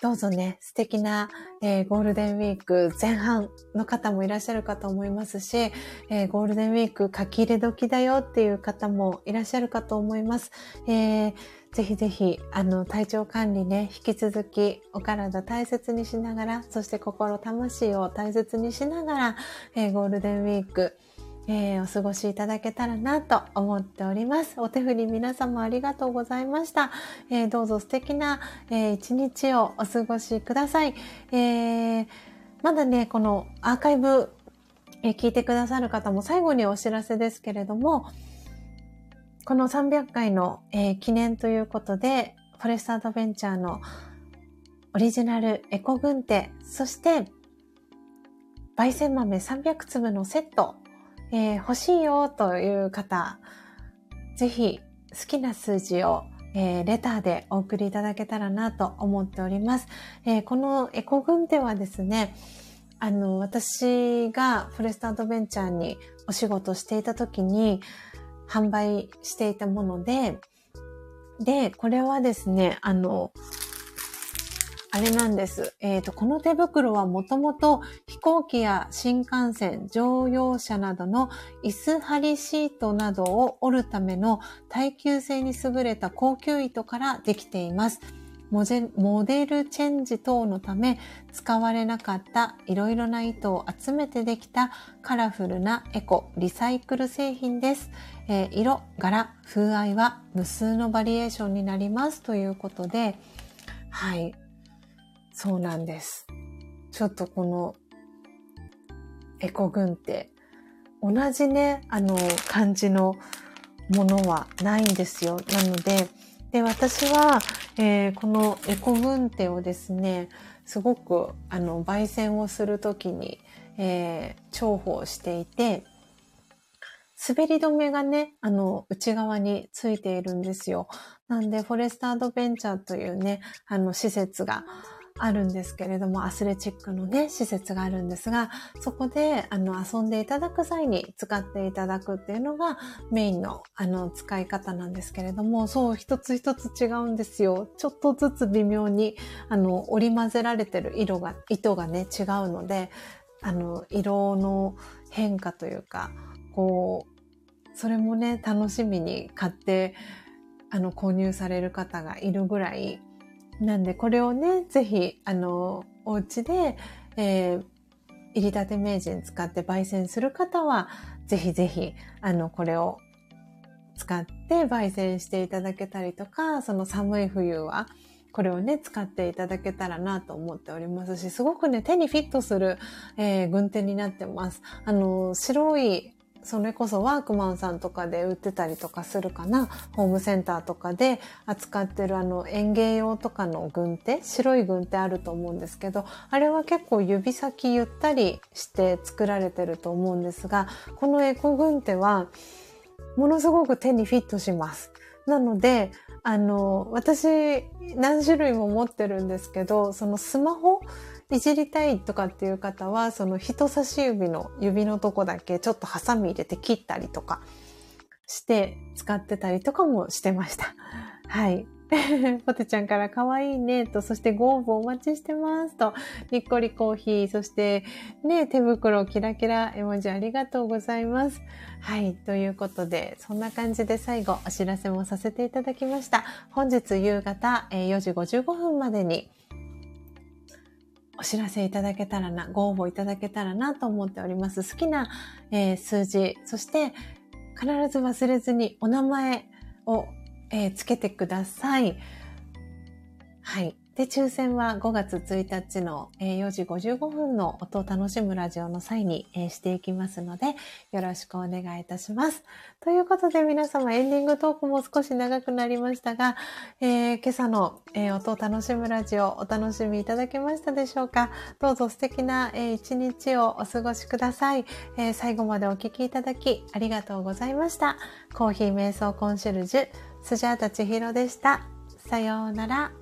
どうぞね、素敵な、えー、ゴールデンウィーク前半の方もいらっしゃるかと思いますし、えー、ゴールデンウィーク書き入れ時だよっていう方もいらっしゃるかと思います。えー、ぜひぜひ、あの、体調管理ね、引き続きお体大切にしながら、そして心、魂を大切にしながら、えゴールデンウィーク、えー、お過ごしいただけたらなと思っております。お手振り皆様ありがとうございました。えー、どうぞ素敵な、えー、一日をお過ごしください。えまだね、このアーカイブ、え聞いてくださる方も最後にお知らせですけれども、この300回の、え記念ということで、フォレストアドベンチャーのオリジナルエコ軍手、そして、焙煎豆300粒のセットえー、欲しいよという方、ぜひ好きな数字を、えー、レターでお送りいただけたらなと思っております。えー、このエコ軍ではですね、あの、私がフォレストアドベンチャーにお仕事していた時に販売していたもので、で、これはですね、あの、あれなんです。えっ、ー、と、この手袋はもともと飛行機や新幹線、乗用車などの椅子張りシートなどを折るための耐久性に優れた高級糸からできています。モデルチェンジ等のため使われなかったいろいろな糸を集めてできたカラフルなエコ、リサイクル製品です。えー、色、柄、風合いは無数のバリエーションになりますということで、はい。そうなんです。ちょっとこのエコ軍って同じね、あの感じのものはないんですよ。なので、で、私は、えー、このエコ軍手をですね、すごく、あの、焙煎をするときに、えー、重宝していて、滑り止めがね、あの、内側についているんですよ。なんで、フォレストアドベンチャーというね、あの、施設が、あるんですけれども、アスレチックのね、施設があるんですが、そこで、あの、遊んでいただく際に使っていただくっていうのがメインの、あの、使い方なんですけれども、そう、一つ一つ違うんですよ。ちょっとずつ微妙に、あの、織り混ぜられてる色が、糸がね、違うので、あの、色の変化というか、こう、それもね、楽しみに買って、あの、購入される方がいるぐらい、なんで、これをね、ぜひ、あの、お家で、えー、入りたて名人使って焙煎する方は、ぜひぜひ、あの、これを使って焙煎していただけたりとか、その寒い冬は、これをね、使っていただけたらなと思っておりますし、すごくね、手にフィットする、えー、軍手になってます。あの、白いそれこそワークマンさんとかで売ってたりとかするかな。ホームセンターとかで扱ってるあの園芸用とかの軍手、白い軍手あると思うんですけど、あれは結構指先ゆったりして作られてると思うんですが、このエコ軍手はものすごく手にフィットします。なので、あの、私何種類も持ってるんですけど、そのスマホいじりたいとかっていう方は、その人差し指の指のとこだけちょっとハサミ入れて切ったりとかして使ってたりとかもしてました。*laughs* はい。*laughs* ポテちゃんから可愛いねと、そしてご応募お待ちしてますと、にっこりコーヒー、そしてね、手袋キラキラ絵文字ありがとうございます。はい。ということで、そんな感じで最後お知らせもさせていただきました。本日夕方4時55分までにお知らせいただけたらな、ご応募いただけたらなと思っております。好きな、えー、数字、そして必ず忘れずにお名前を、えー、つけてください。はい。で、抽選は5月1日の4時55分の音を楽しむラジオの際にしていきますので、よろしくお願いいたします。ということで皆様エンディングトークも少し長くなりましたが、えー、今朝の、音を楽しむラジオお楽しみいただけましたでしょうか？どうぞ素敵な、一日をお過ごしください、えー、最後までお聴きいただきありがとうございました。コーヒー瞑想コンシェルジュ、スジャータ千尋でした。さようなら。